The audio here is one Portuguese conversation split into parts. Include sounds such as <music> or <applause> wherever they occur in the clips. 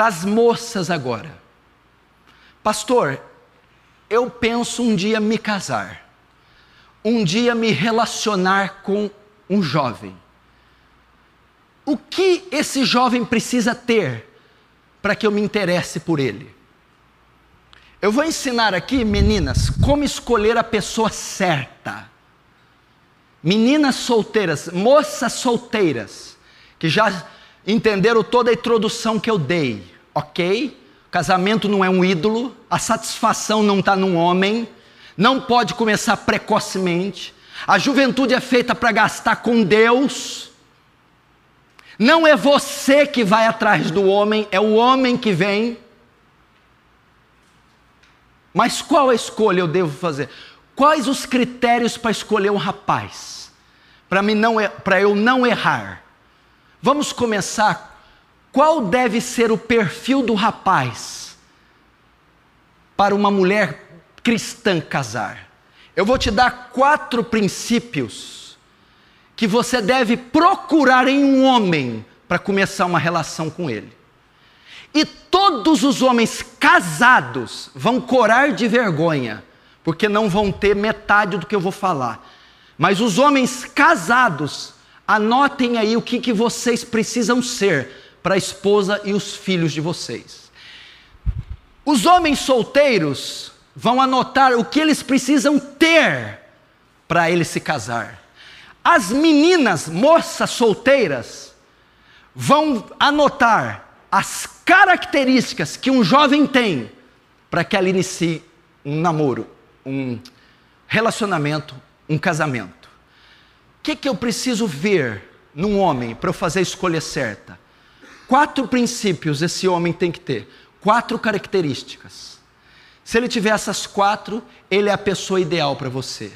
para as moças agora. Pastor, eu penso um dia me casar, um dia me relacionar com um jovem. O que esse jovem precisa ter para que eu me interesse por ele? Eu vou ensinar aqui, meninas, como escolher a pessoa certa. Meninas solteiras, moças solteiras, que já entenderam toda a introdução que eu dei, ok? Casamento não é um ídolo, a satisfação não está num homem, não pode começar precocemente. A juventude é feita para gastar com Deus. Não é você que vai atrás do homem, é o homem que vem. Mas qual a escolha eu devo fazer? Quais os critérios para escolher um rapaz? Para não para eu não errar. Vamos começar qual deve ser o perfil do rapaz para uma mulher cristã casar? Eu vou te dar quatro princípios que você deve procurar em um homem para começar uma relação com ele. E todos os homens casados vão corar de vergonha, porque não vão ter metade do que eu vou falar. Mas os homens casados, anotem aí o que, que vocês precisam ser para a esposa e os filhos de vocês. Os homens solteiros vão anotar o que eles precisam ter para eles se casar. As meninas, moças solteiras, vão anotar as características que um jovem tem para que ela inicie um namoro, um relacionamento, um casamento. O que, que eu preciso ver num homem para eu fazer a escolha certa? Quatro princípios esse homem tem que ter, quatro características. Se ele tiver essas quatro, ele é a pessoa ideal para você.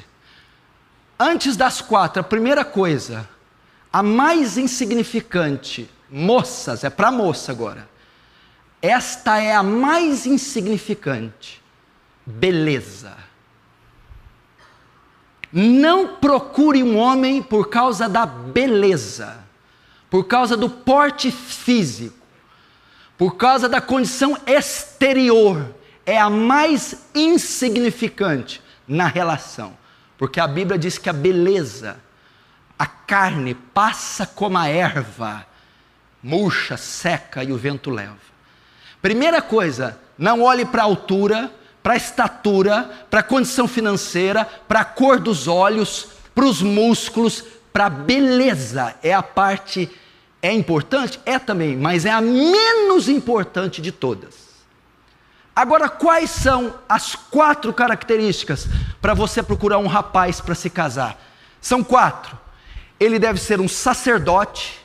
Antes das quatro, a primeira coisa, a mais insignificante, moças, é para moça agora. Esta é a mais insignificante. Beleza. Não procure um homem por causa da beleza por causa do porte físico, por causa da condição exterior, é a mais insignificante na relação. Porque a Bíblia diz que a beleza, a carne passa como a erva, murcha, seca e o vento leva. Primeira coisa, não olhe para a altura, para a estatura, para a condição financeira, para a cor dos olhos, para os músculos, para a beleza. É a parte é importante? É também, mas é a menos importante de todas. Agora, quais são as quatro características para você procurar um rapaz para se casar? São quatro. Ele deve ser um sacerdote,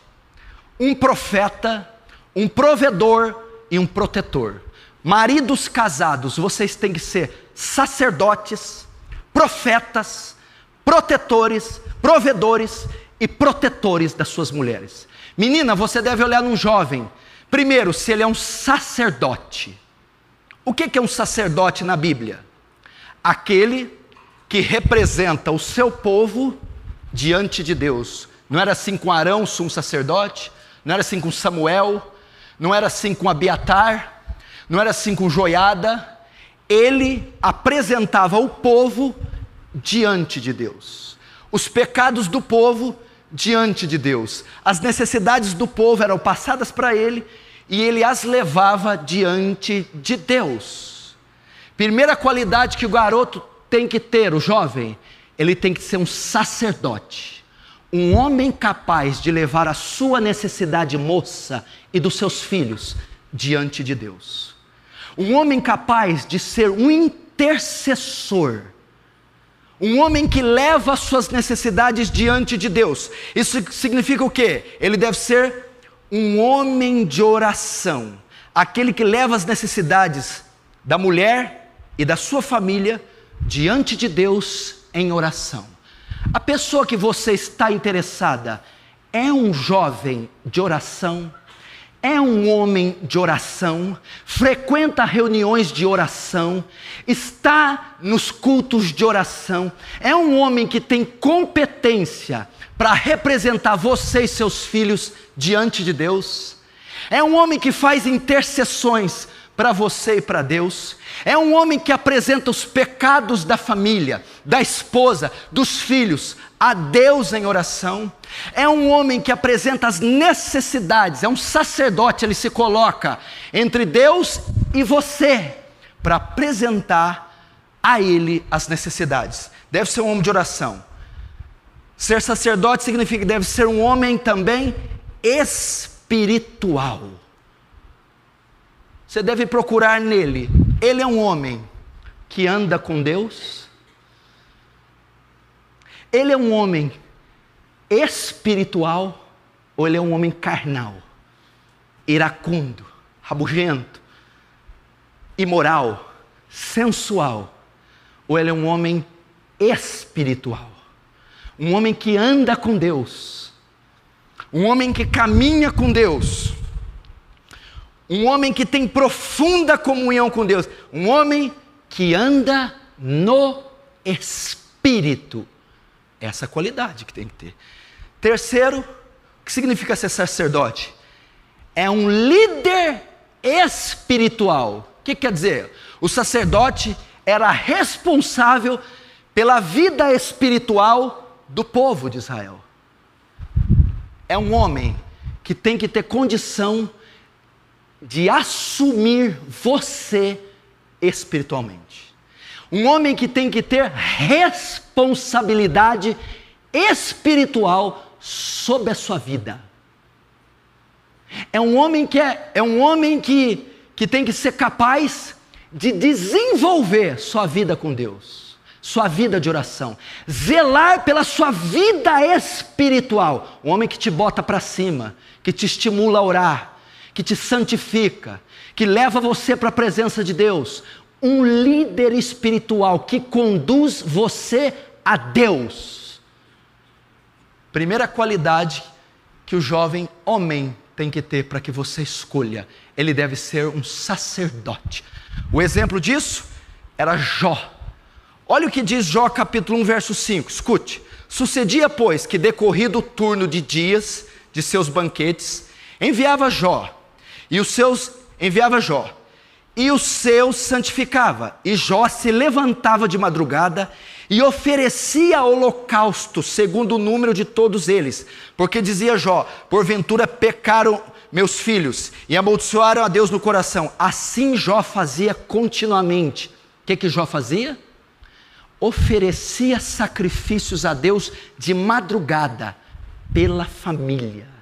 um profeta, um provedor e um protetor. Maridos casados, vocês têm que ser sacerdotes, profetas, protetores, provedores e protetores das suas mulheres. Menina, você deve olhar num jovem. Primeiro, se ele é um sacerdote. O que é um sacerdote na Bíblia? Aquele que representa o seu povo diante de Deus. Não era assim com Arão, sumo sacerdote, não era assim com Samuel, não era assim com Abiatar, não era assim com Joiada. Ele apresentava o povo diante de Deus. Os pecados do povo diante de Deus. As necessidades do povo eram passadas para ele e ele as levava diante de Deus. Primeira qualidade que o garoto tem que ter, o jovem, ele tem que ser um sacerdote, um homem capaz de levar a sua necessidade moça e dos seus filhos diante de Deus. Um homem capaz de ser um intercessor um homem que leva as suas necessidades diante de Deus. Isso significa o quê? Ele deve ser um homem de oração. Aquele que leva as necessidades da mulher e da sua família diante de Deus em oração. A pessoa que você está interessada é um jovem de oração é um homem de oração, frequenta reuniões de oração, está nos cultos de oração, é um homem que tem competência para representar você e seus filhos diante de Deus. É um homem que faz intercessões para você e para Deus. É um homem que apresenta os pecados da família, da esposa, dos filhos a Deus em oração. É um homem que apresenta as necessidades, é um sacerdote, ele se coloca entre Deus e você para apresentar a ele as necessidades. Deve ser um homem de oração. Ser sacerdote significa que deve ser um homem também espiritual. Você deve procurar nele. Ele é um homem que anda com Deus. Ele é um homem espiritual ou ele é um homem carnal, iracundo, rabugento, imoral, sensual, ou ele é um homem espiritual, um homem que anda com Deus, um homem que caminha com Deus, um homem que tem profunda comunhão com Deus, um homem que anda no Espírito. Essa qualidade que tem que ter. Terceiro, o que significa ser sacerdote? É um líder espiritual. O que quer dizer? O sacerdote era responsável pela vida espiritual do povo de Israel. É um homem que tem que ter condição de assumir você espiritualmente. Um homem que tem que ter responsabilidade espiritual sobre a sua vida. É um homem que é, é um homem que, que tem que ser capaz de desenvolver sua vida com Deus, sua vida de oração, zelar pela sua vida espiritual. Um homem que te bota para cima, que te estimula a orar, que te santifica, que leva você para a presença de Deus. Um líder espiritual que conduz você a Deus. Primeira qualidade que o jovem homem tem que ter para que você escolha: ele deve ser um sacerdote. O exemplo disso era Jó. Olha o que diz Jó capítulo 1, verso 5. Escute. Sucedia, pois, que decorrido o turno de dias de seus banquetes, enviava Jó e os seus enviava Jó, e os seus santificava. E Jó se levantava de madrugada e oferecia holocausto, segundo o número de todos eles, porque dizia Jó: Porventura pecaram meus filhos e amaldiçoaram a Deus no coração. Assim Jó fazia continuamente. O que, que Jó fazia? Oferecia sacrifícios a Deus de madrugada pela família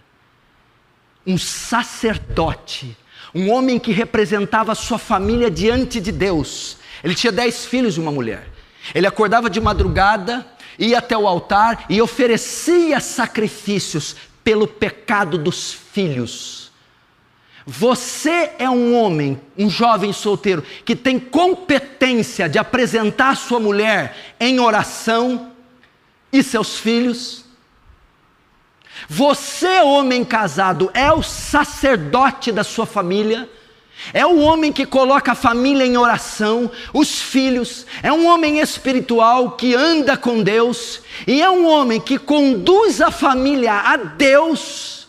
um sacerdote, um homem que representava sua família diante de Deus. Ele tinha dez filhos e uma mulher. Ele acordava de madrugada, ia até o altar e oferecia sacrifícios pelo pecado dos filhos. Você é um homem, um jovem solteiro, que tem competência de apresentar sua mulher em oração e seus filhos você, homem casado, é o sacerdote da sua família. É o homem que coloca a família em oração, os filhos, é um homem espiritual que anda com Deus, e é um homem que conduz a família a Deus,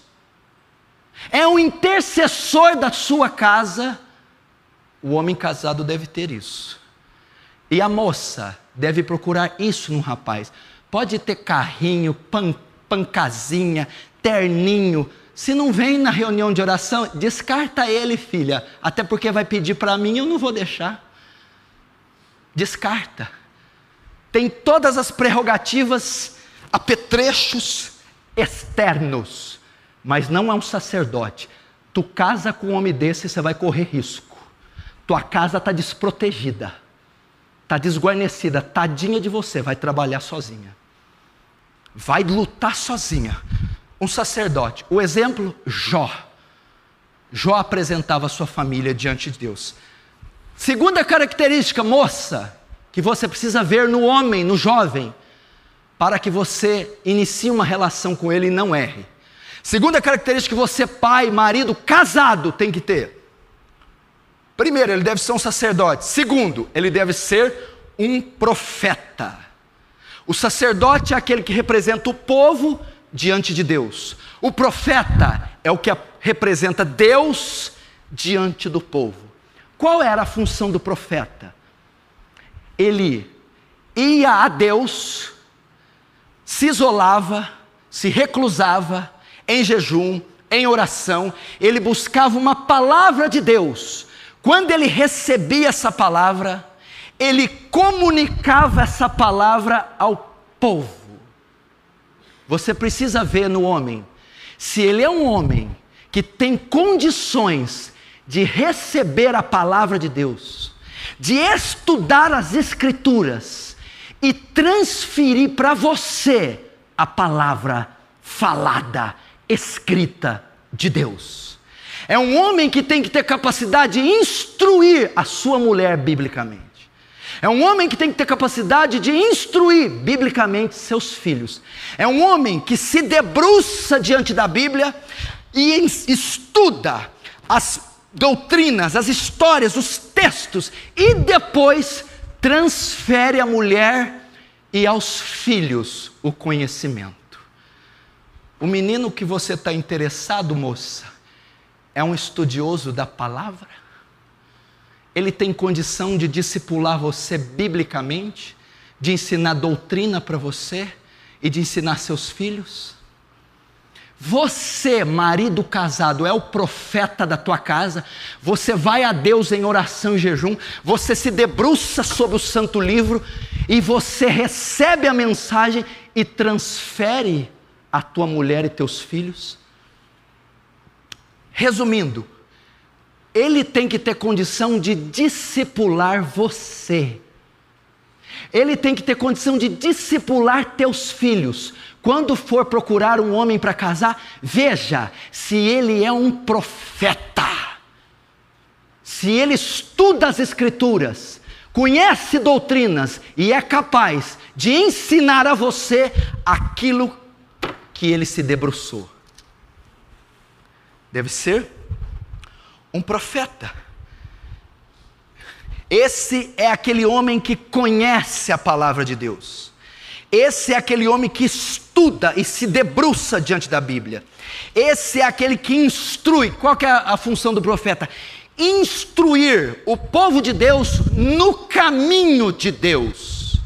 é um intercessor da sua casa. O homem casado deve ter isso, e a moça deve procurar isso no rapaz. Pode ter carrinho, pancada pancazinha, terninho. Se não vem na reunião de oração, descarta ele, filha. Até porque vai pedir para mim, eu não vou deixar. Descarta. Tem todas as prerrogativas, apetrechos externos, mas não é um sacerdote. Tu casa com um homem desse, você vai correr risco. Tua casa está desprotegida, está desguarnecida, tadinha de você, vai trabalhar sozinha vai lutar sozinha. Um sacerdote. O exemplo, Jó. Jó apresentava sua família diante de Deus. Segunda característica, moça, que você precisa ver no homem, no jovem, para que você inicie uma relação com ele e não erre. Segunda característica que você, pai, marido, casado, tem que ter. Primeiro, ele deve ser um sacerdote. Segundo, ele deve ser um profeta. O sacerdote é aquele que representa o povo diante de Deus. O profeta é o que representa Deus diante do povo. Qual era a função do profeta? Ele ia a Deus, se isolava, se reclusava em jejum, em oração, ele buscava uma palavra de Deus. Quando ele recebia essa palavra, ele comunicava essa palavra ao povo. Você precisa ver no homem, se ele é um homem que tem condições de receber a palavra de Deus, de estudar as Escrituras e transferir para você a palavra falada, escrita de Deus. É um homem que tem que ter capacidade de instruir a sua mulher biblicamente. É um homem que tem que ter capacidade de instruir biblicamente seus filhos. É um homem que se debruça diante da Bíblia e estuda as doutrinas, as histórias, os textos e depois transfere à mulher e aos filhos o conhecimento. O menino que você está interessado, moça, é um estudioso da palavra? Ele tem condição de discipular você biblicamente, de ensinar doutrina para você e de ensinar seus filhos? Você, marido casado, é o profeta da tua casa. Você vai a Deus em oração e jejum. Você se debruça sobre o santo livro e você recebe a mensagem e transfere a tua mulher e teus filhos? Resumindo, ele tem que ter condição de discipular você. Ele tem que ter condição de discipular teus filhos. Quando for procurar um homem para casar, veja se ele é um profeta. Se ele estuda as Escrituras, conhece doutrinas e é capaz de ensinar a você aquilo que ele se debruçou. Deve ser um profeta. Esse é aquele homem que conhece a palavra de Deus. Esse é aquele homem que estuda e se debruça diante da Bíblia. Esse é aquele que instrui. Qual que é a função do profeta? Instruir o povo de Deus no caminho de Deus.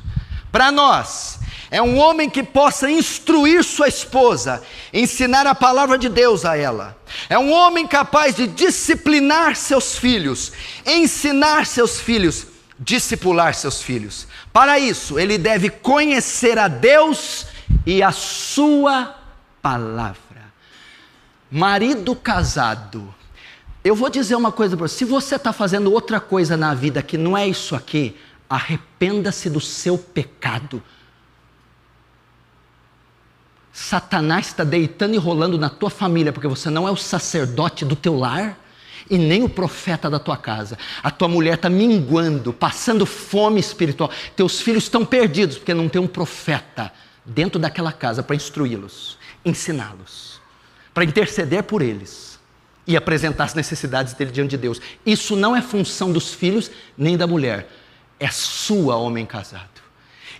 Para nós, é um homem que possa instruir sua esposa, ensinar a palavra de Deus a ela. É um homem capaz de disciplinar seus filhos, ensinar seus filhos, discipular seus filhos. Para isso, ele deve conhecer a Deus e a sua palavra. Marido casado, eu vou dizer uma coisa para você: se você está fazendo outra coisa na vida que não é isso aqui, arrependa-se do seu pecado Satanás está deitando e rolando na tua família, porque você não é o sacerdote do teu lar e nem o profeta da tua casa. A tua mulher está minguando, passando fome espiritual. Teus filhos estão perdidos, porque não tem um profeta dentro daquela casa para instruí-los, ensiná-los, para interceder por eles e apresentar as necessidades dele diante de Deus. Isso não é função dos filhos nem da mulher, é sua, homem casado.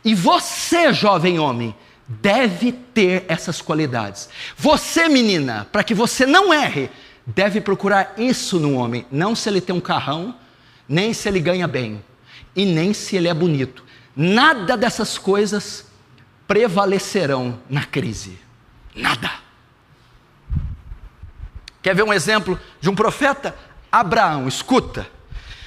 E você, jovem homem, deve ter essas qualidades. Você, menina, para que você não erre, deve procurar isso no homem, não se ele tem um carrão, nem se ele ganha bem, e nem se ele é bonito. Nada dessas coisas prevalecerão na crise. Nada. Quer ver um exemplo de um profeta? Abraão, escuta.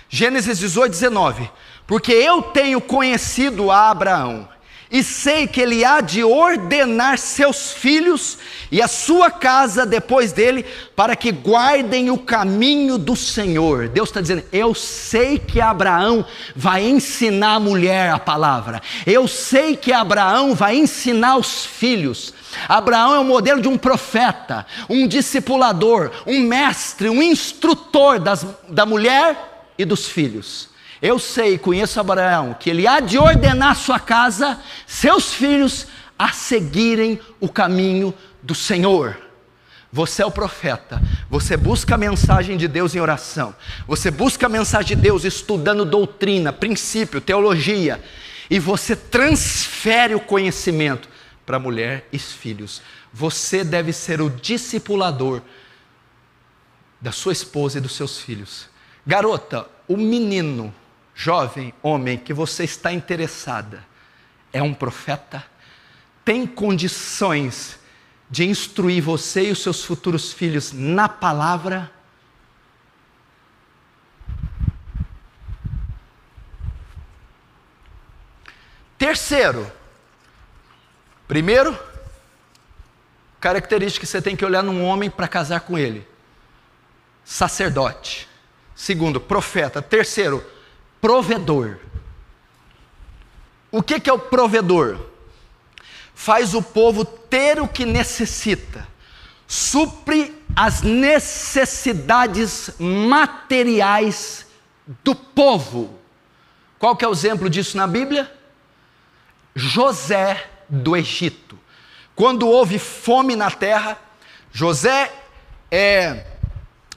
Gênesis 18, 19. Porque eu tenho conhecido a Abraão e sei que ele há de ordenar seus filhos e a sua casa depois dele, para que guardem o caminho do Senhor. Deus está dizendo: Eu sei que Abraão vai ensinar a mulher a palavra, eu sei que Abraão vai ensinar os filhos. Abraão é o modelo de um profeta, um discipulador, um mestre, um instrutor das, da mulher e dos filhos. Eu sei, conheço Abraão, que ele há de ordenar sua casa, seus filhos, a seguirem o caminho do Senhor. Você é o profeta, você busca a mensagem de Deus em oração, você busca a mensagem de Deus estudando doutrina, princípio, teologia, e você transfere o conhecimento para mulher e filhos. Você deve ser o discipulador da sua esposa e dos seus filhos. Garota, o menino, jovem, homem que você está interessada, é um profeta? Tem condições de instruir você e os seus futuros filhos na palavra? Terceiro, primeiro, característica que você tem que olhar num homem para casar com ele: sacerdote. Segundo, profeta. Terceiro, provedor. O que, que é o provedor? Faz o povo ter o que necessita, supre as necessidades materiais do povo. Qual que é o exemplo disso na Bíblia? José do Egito. Quando houve fome na terra, José é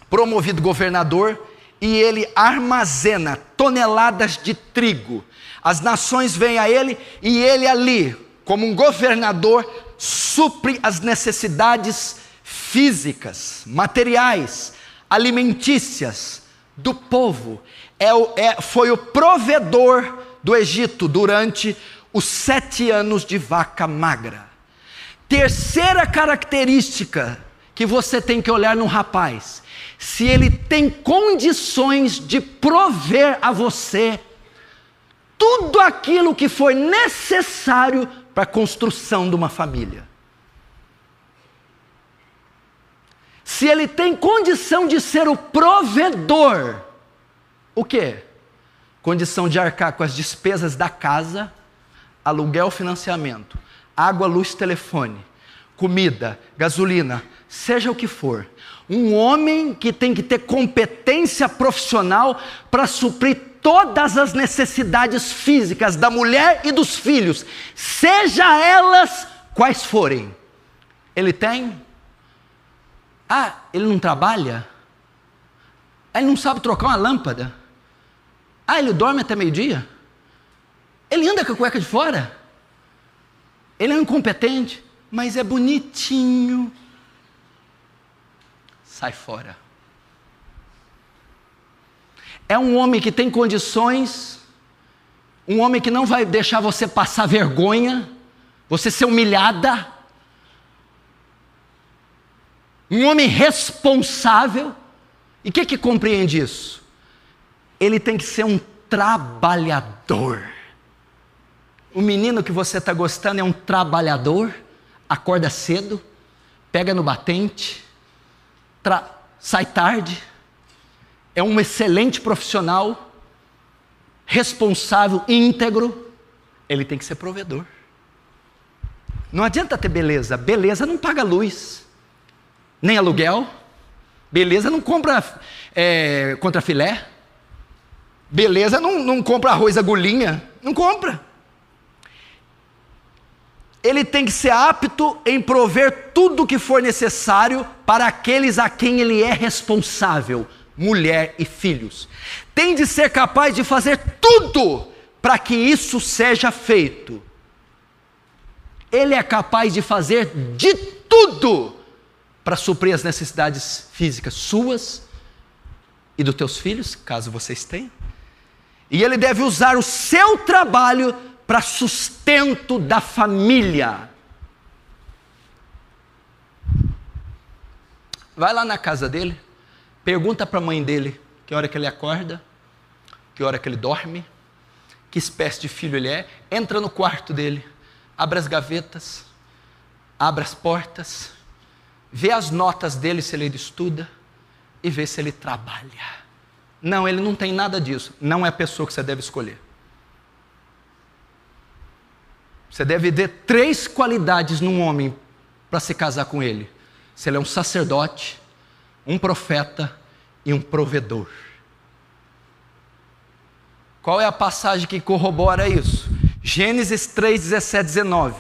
promovido governador e ele armazena toneladas de trigo. As nações vêm a ele e ele ali, como um governador, supre as necessidades físicas, materiais, alimentícias do povo. É, é, foi o provedor do Egito durante os sete anos de vaca magra. Terceira característica que você tem que olhar no rapaz: se ele tem condições de prover a você tudo aquilo que for necessário para a construção de uma família. Se ele tem condição de ser o provedor, o que? Condição de arcar com as despesas da casa, aluguel, financiamento, água, luz, telefone, comida, gasolina, seja o que for. Um homem que tem que ter competência profissional para suprir todas as necessidades físicas da mulher e dos filhos, seja elas quais forem. Ele tem? Ah, ele não trabalha? Ah, ele não sabe trocar uma lâmpada? Ah, ele dorme até meio-dia? Ele anda com a cueca de fora. Ele é incompetente, mas é bonitinho. Sai fora. É um homem que tem condições, um homem que não vai deixar você passar vergonha, você ser humilhada. Um homem responsável. E o que, que compreende isso? Ele tem que ser um trabalhador. O menino que você está gostando é um trabalhador, acorda cedo, pega no batente, sai tarde, é um excelente profissional, responsável, íntegro, ele tem que ser provedor. Não adianta ter beleza, beleza não paga luz, nem aluguel, beleza não compra é, contra filé, beleza não, não compra arroz agulhinha, não compra ele tem que ser apto em prover tudo o que for necessário para aqueles a quem ele é responsável, mulher e filhos. Tem de ser capaz de fazer tudo para que isso seja feito. Ele é capaz de fazer de tudo para suprir as necessidades físicas suas e dos teus filhos, caso vocês tenham. E ele deve usar o seu trabalho para sustento da família. Vai lá na casa dele, pergunta para a mãe dele que hora que ele acorda, que hora que ele dorme, que espécie de filho ele é, entra no quarto dele, abre as gavetas, abre as portas, vê as notas dele se ele estuda e vê se ele trabalha. Não, ele não tem nada disso. Não é a pessoa que você deve escolher. Você deve ter três qualidades num homem para se casar com ele: se ele é um sacerdote, um profeta e um provedor. Qual é a passagem que corrobora isso? Gênesis 3, 17, 19.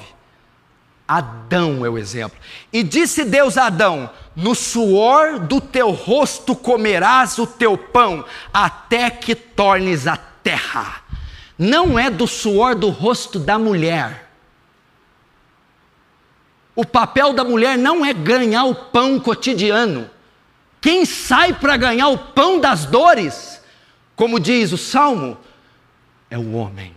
Adão é o exemplo. E disse Deus a Adão: No suor do teu rosto comerás o teu pão, até que tornes a terra não é do suor do rosto da mulher. O papel da mulher não é ganhar o pão cotidiano. Quem sai para ganhar o pão das dores, como diz o salmo, é o homem.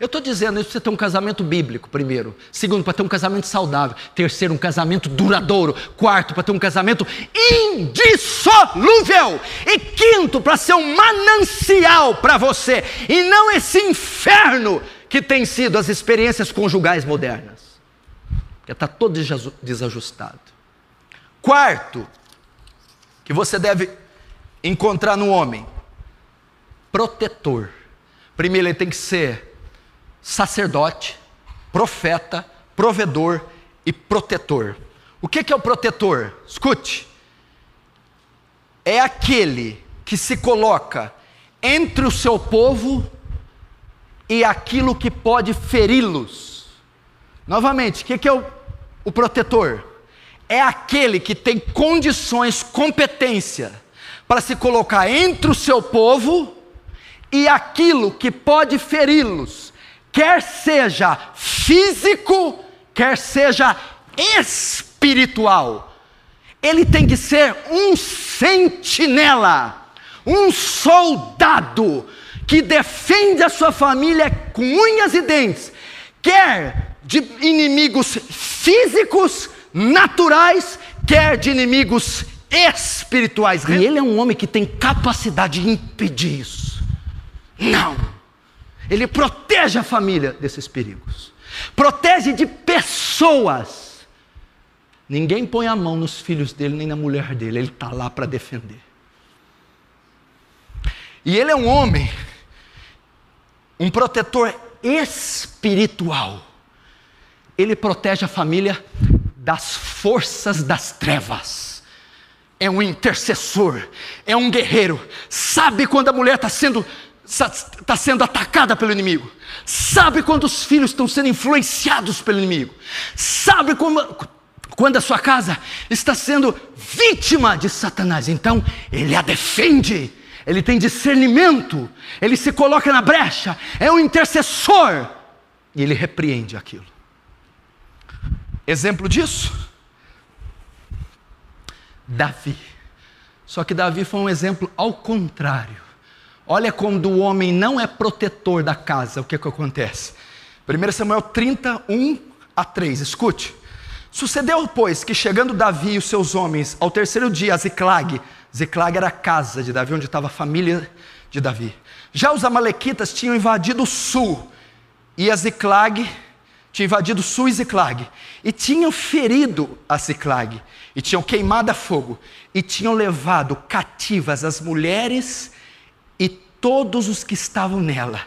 Eu estou dizendo isso para você ter um casamento bíblico, primeiro. Segundo, para ter um casamento saudável. Terceiro, um casamento duradouro. Quarto, para ter um casamento indissolúvel. E quinto, para ser um manancial para você. E não esse inferno que tem sido as experiências conjugais modernas. Porque está todo desajustado. Quarto, que você deve encontrar no homem: protetor. Primeiro, ele tem que ser sacerdote, profeta, provedor e protetor. O que é o protetor? Escute. É aquele que se coloca entre o seu povo e aquilo que pode feri-los. Novamente, o que é o, o protetor? É aquele que tem condições, competência para se colocar entre o seu povo e aquilo que pode feri-los quer seja físico, quer seja espiritual. Ele tem que ser um sentinela, um soldado que defende a sua família com unhas e dentes, quer de inimigos físicos, naturais, quer de inimigos espirituais. E ele é um homem que tem capacidade de impedir isso. Não. Ele protege a família desses perigos. Protege de pessoas. Ninguém põe a mão nos filhos dele nem na mulher dele. Ele está lá para defender. E ele é um homem, um protetor espiritual. Ele protege a família das forças das trevas. É um intercessor, é um guerreiro. Sabe quando a mulher está sendo está sendo atacada pelo inimigo, sabe quando os filhos estão sendo influenciados pelo inimigo, sabe como, quando a sua casa está sendo vítima de Satanás, então ele a defende, ele tem discernimento, ele se coloca na brecha, é um intercessor e ele repreende aquilo. Exemplo disso? Davi. Só que Davi foi um exemplo ao contrário. Olha quando o homem não é protetor da casa, o que, que acontece? 1 Samuel 31 a 3, escute. Sucedeu, pois, que chegando Davi e os seus homens ao terceiro dia a Ziclag, Ziclag era a casa de Davi, onde estava a família de Davi. Já os amalequitas tinham invadido o sul, e a Ziclag tinha invadido o sul e Ziclag, e tinham ferido a Ziclag, e tinham queimado a fogo, e tinham levado cativas as mulheres e todos os que estavam nela,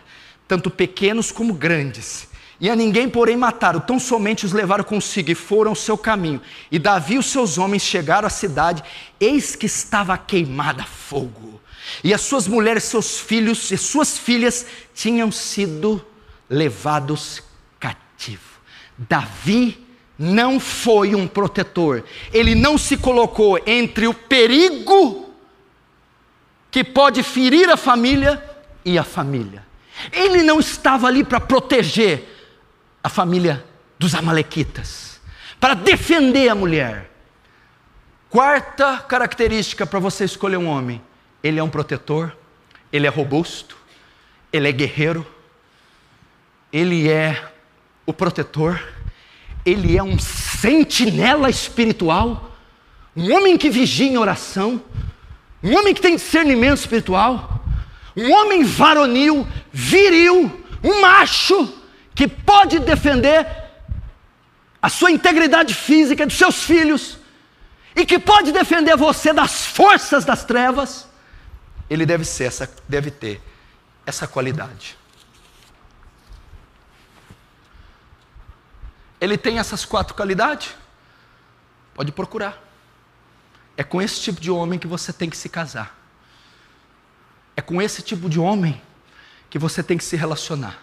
tanto pequenos como grandes. E a ninguém, porém, mataram, tão somente os levaram consigo e foram ao seu caminho. E Davi e os seus homens chegaram à cidade, eis que estava queimada a fogo. E as suas mulheres, seus filhos e suas filhas tinham sido levados cativos. Davi não foi um protetor, ele não se colocou entre o perigo que pode ferir a família e a família. Ele não estava ali para proteger a família dos Amalequitas, para defender a mulher. Quarta característica para você escolher um homem: ele é um protetor, ele é robusto, ele é guerreiro, ele é o protetor, ele é um sentinela espiritual, um homem que vigia em oração, um homem que tem discernimento espiritual, um homem varonil, viril, um macho que pode defender a sua integridade física dos seus filhos e que pode defender você das forças das trevas, ele deve ser essa, deve ter essa qualidade. Ele tem essas quatro qualidades? Pode procurar. É com esse tipo de homem que você tem que se casar. É com esse tipo de homem que você tem que se relacionar.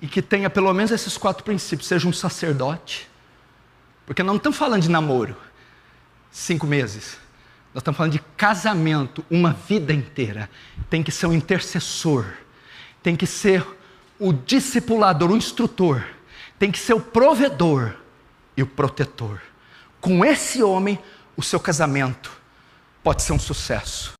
E que tenha pelo menos esses quatro princípios: seja um sacerdote, porque não estamos falando de namoro, cinco meses. Nós estamos falando de casamento, uma vida inteira. Tem que ser um intercessor, tem que ser o discipulador, o instrutor, tem que ser o provedor e o protetor. com esse homem, o seu casamento pode ser um sucesso.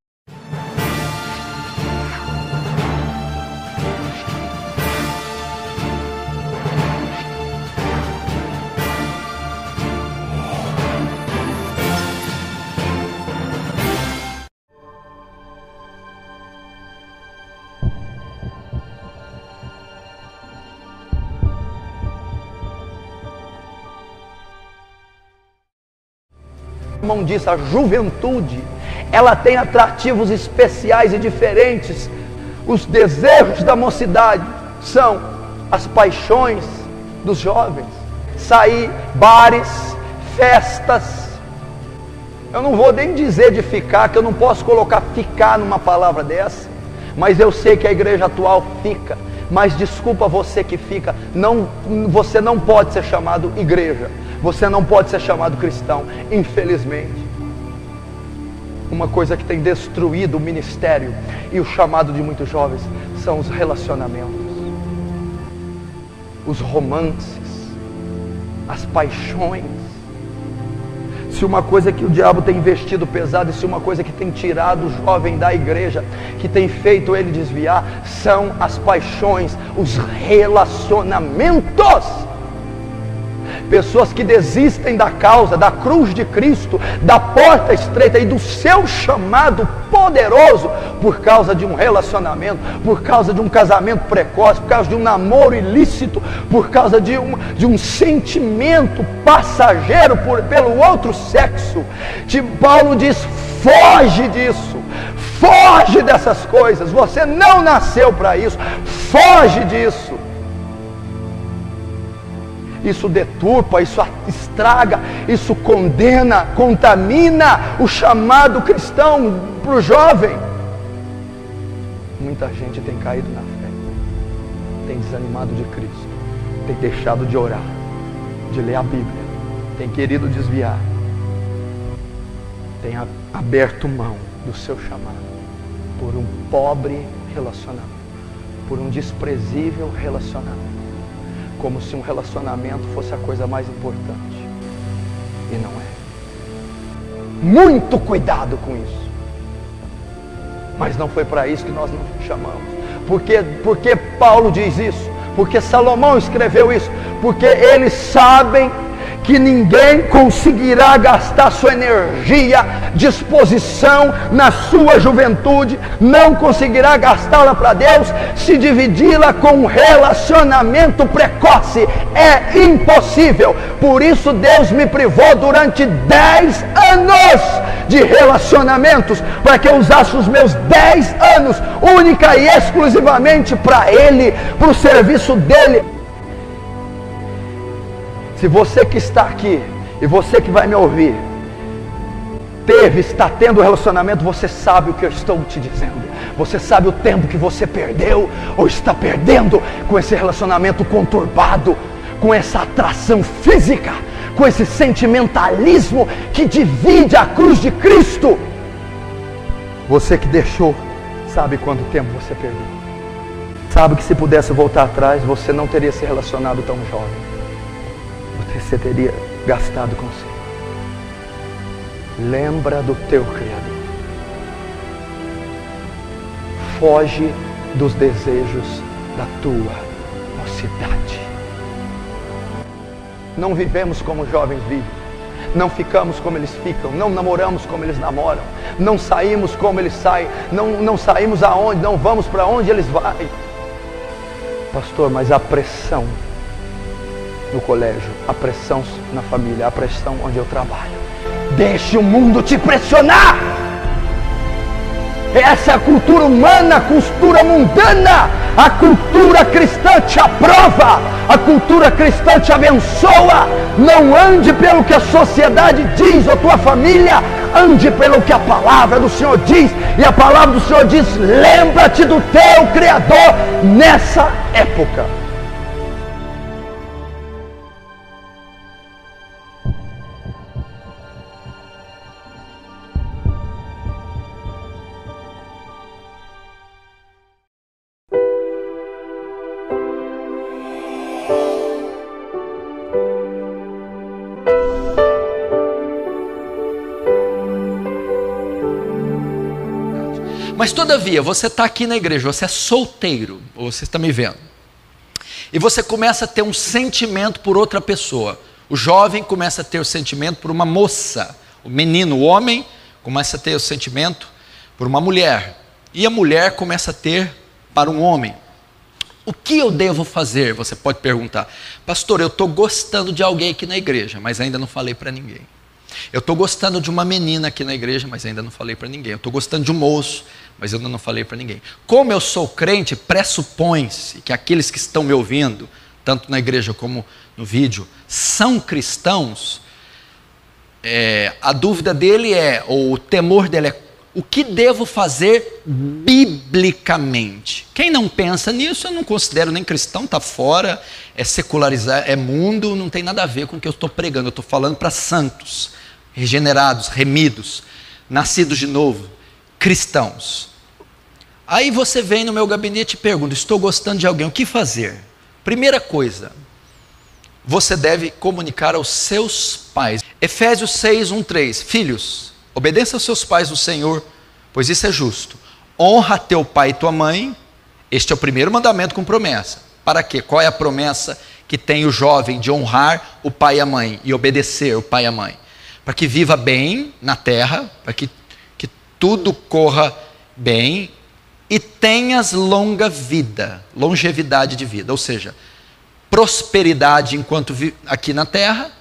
Irmão disse, a juventude, ela tem atrativos especiais e diferentes. Os desejos da mocidade são as paixões dos jovens. Sair, bares, festas. Eu não vou nem dizer de ficar, que eu não posso colocar ficar numa palavra dessa. Mas eu sei que a igreja atual fica. Mas desculpa você que fica, não, você não pode ser chamado igreja. Você não pode ser chamado cristão, infelizmente. Uma coisa que tem destruído o ministério e o chamado de muitos jovens são os relacionamentos, os romances, as paixões. Se uma coisa que o diabo tem investido pesado, e se uma coisa que tem tirado o jovem da igreja, que tem feito ele desviar, são as paixões, os relacionamentos pessoas que desistem da causa, da cruz de Cristo, da porta estreita e do seu chamado poderoso por causa de um relacionamento, por causa de um casamento precoce, por causa de um namoro ilícito, por causa de um, de um sentimento passageiro por, pelo outro sexo. De Paulo diz: foge disso. Foge dessas coisas, você não nasceu para isso, foge disso isso deturpa, isso estraga, isso condena, contamina o chamado cristão para o jovem. Muita gente tem caído na fé, tem desanimado de Cristo, tem deixado de orar, de ler a Bíblia, tem querido desviar, tem aberto mão do seu chamado por um pobre relacionamento, por um desprezível relacionamento como se um relacionamento fosse a coisa mais importante. E não é. Muito cuidado com isso. Mas não foi para isso que nós nos chamamos. Porque, porque Paulo diz isso? Porque Salomão escreveu isso? Porque eles sabem que ninguém conseguirá gastar sua energia, disposição na sua juventude, não conseguirá gastá-la para Deus, se dividi-la com um relacionamento precoce. É impossível. Por isso Deus me privou durante 10 anos de relacionamentos, para que eu usasse os meus 10 anos única e exclusivamente para Ele, para o serviço dEle. Se você que está aqui e você que vai me ouvir, teve, está tendo relacionamento, você sabe o que eu estou te dizendo. Você sabe o tempo que você perdeu ou está perdendo com esse relacionamento conturbado, com essa atração física, com esse sentimentalismo que divide a cruz de Cristo. Você que deixou, sabe quanto tempo você perdeu. Sabe que se pudesse voltar atrás, você não teria se relacionado tão jovem você teria gastado você. Lembra do teu Criador. Foge dos desejos da tua mocidade. Não vivemos como jovens vivem. Não ficamos como eles ficam, não namoramos como eles namoram, não saímos como eles saem, não, não saímos aonde, não vamos para onde eles vão. Pastor, mas a pressão no colégio, a pressão na família, a pressão onde eu trabalho. Deixe o mundo te pressionar. Essa é a cultura humana, a cultura mundana. A cultura cristã te aprova, a cultura cristã te abençoa. Não ande pelo que a sociedade diz ou tua família, ande pelo que a palavra do Senhor diz. E a palavra do Senhor diz: lembra-te do teu Criador nessa época. Mas todavia, você está aqui na igreja, você é solteiro, ou você está me vendo, e você começa a ter um sentimento por outra pessoa. O jovem começa a ter o sentimento por uma moça, o menino, o homem, começa a ter o sentimento por uma mulher, e a mulher começa a ter para um homem. O que eu devo fazer? Você pode perguntar, pastor. Eu estou gostando de alguém aqui na igreja, mas ainda não falei para ninguém. Eu estou gostando de uma menina aqui na igreja, mas ainda não falei para ninguém. Eu estou gostando de um moço, mas eu ainda não falei para ninguém. Como eu sou crente, pressupõe-se que aqueles que estão me ouvindo, tanto na igreja como no vídeo, são cristãos. É, a dúvida dele é, ou o temor dele é, o que devo fazer biblicamente? Quem não pensa nisso, eu não considero nem cristão, está fora, é secularizar, é mundo, não tem nada a ver com o que eu estou pregando. Eu estou falando para santos, regenerados, remidos, nascidos de novo, cristãos. Aí você vem no meu gabinete e pergunta: estou gostando de alguém, o que fazer? Primeira coisa, você deve comunicar aos seus pais. Efésios 6, 1, 3. Filhos, obedeça aos seus pais no Senhor, pois isso é justo. Honra teu pai e tua mãe. Este é o primeiro mandamento com promessa. Para quê? Qual é a promessa que tem o jovem de honrar o pai e a mãe e obedecer o pai e a mãe? Para que viva bem na terra, para que, tudo corra bem e tenhas longa vida, longevidade de vida, ou seja, prosperidade enquanto aqui na terra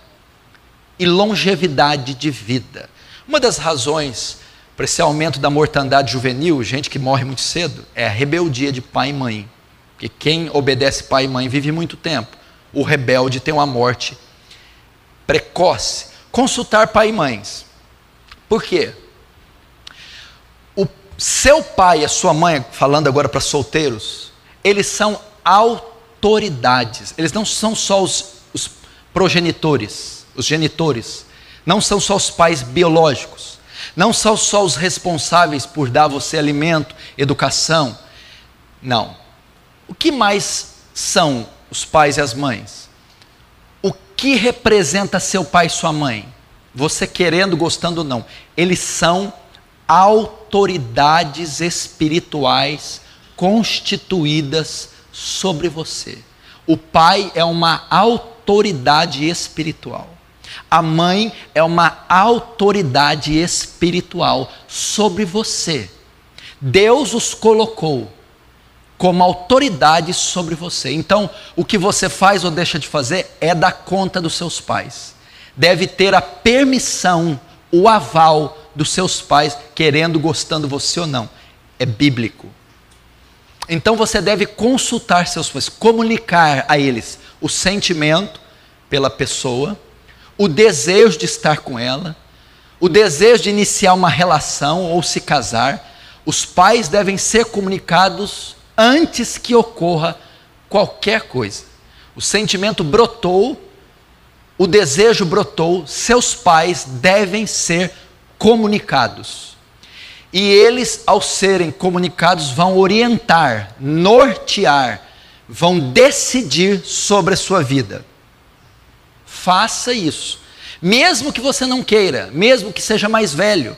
e longevidade de vida. Uma das razões para esse aumento da mortandade juvenil, gente que morre muito cedo, é a rebeldia de pai e mãe. Porque quem obedece pai e mãe vive muito tempo. O rebelde tem uma morte precoce. Consultar pai e mães. Por quê? Seu pai e a sua mãe, falando agora para solteiros, eles são autoridades. Eles não são só os, os progenitores, os genitores. Não são só os pais biológicos. Não são só os responsáveis por dar a você alimento, educação. Não. O que mais são os pais e as mães? O que representa seu pai e sua mãe? Você querendo, gostando ou não. Eles são autoridades espirituais constituídas sobre você. O pai é uma autoridade espiritual. A mãe é uma autoridade espiritual sobre você. Deus os colocou como autoridade sobre você. Então, o que você faz ou deixa de fazer é dar conta dos seus pais. Deve ter a permissão, o aval dos seus pais, querendo, gostando você ou não. É bíblico. Então você deve consultar seus pais, comunicar a eles o sentimento pela pessoa, o desejo de estar com ela, o desejo de iniciar uma relação ou se casar. Os pais devem ser comunicados antes que ocorra qualquer coisa. O sentimento brotou, o desejo brotou, seus pais devem ser comunicados. E eles, ao serem comunicados, vão orientar, nortear, vão decidir sobre a sua vida. Faça isso. Mesmo que você não queira, mesmo que seja mais velho,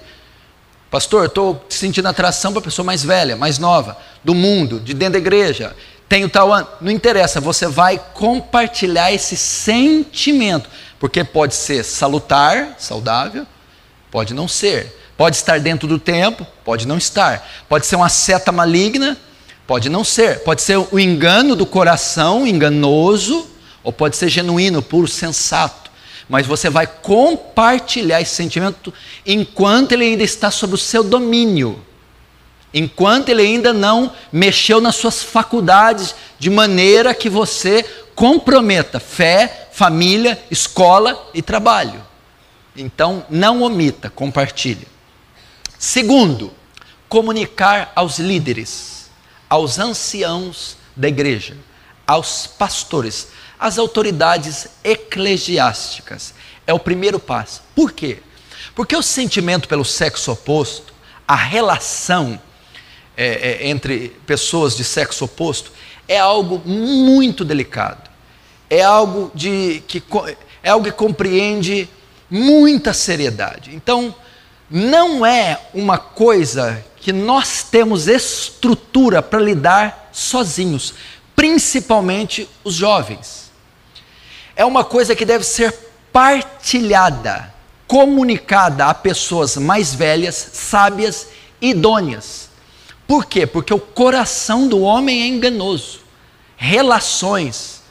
Pastor, estou sentindo atração para a pessoa mais velha, mais nova, do mundo, de dentro da igreja. Tenho tal ano. Não interessa, você vai compartilhar esse sentimento. Porque pode ser salutar, saudável, pode não ser. Pode estar dentro do tempo, pode não estar. Pode ser uma seta maligna, pode não ser. Pode ser o engano do coração, enganoso, ou pode ser genuíno, puro, sensato mas você vai compartilhar esse sentimento enquanto ele ainda está sob o seu domínio, enquanto ele ainda não mexeu nas suas faculdades, de maneira que você comprometa fé, família, escola e trabalho. Então, não omita, compartilhe. Segundo, comunicar aos líderes, aos anciãos da igreja, aos pastores as autoridades eclesiásticas. É o primeiro passo. Por quê? Porque o sentimento pelo sexo oposto, a relação é, é, entre pessoas de sexo oposto, é algo muito delicado. É algo de que é algo que compreende muita seriedade. Então, não é uma coisa que nós temos estrutura para lidar sozinhos, principalmente os jovens. É uma coisa que deve ser partilhada, comunicada a pessoas mais velhas, sábias, idôneas. Por quê? Porque o coração do homem é enganoso. Relações,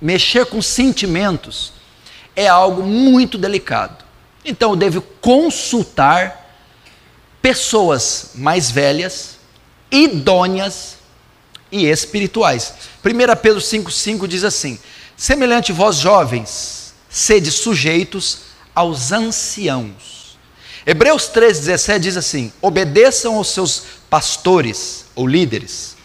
mexer com sentimentos, é algo muito delicado. Então eu devo consultar pessoas mais velhas, idôneas e espirituais. 1 Pedro 5,5 diz assim: Semelhante vós jovens, sede sujeitos aos anciãos. Hebreus 3,17 diz assim: obedeçam aos seus pastores ou líderes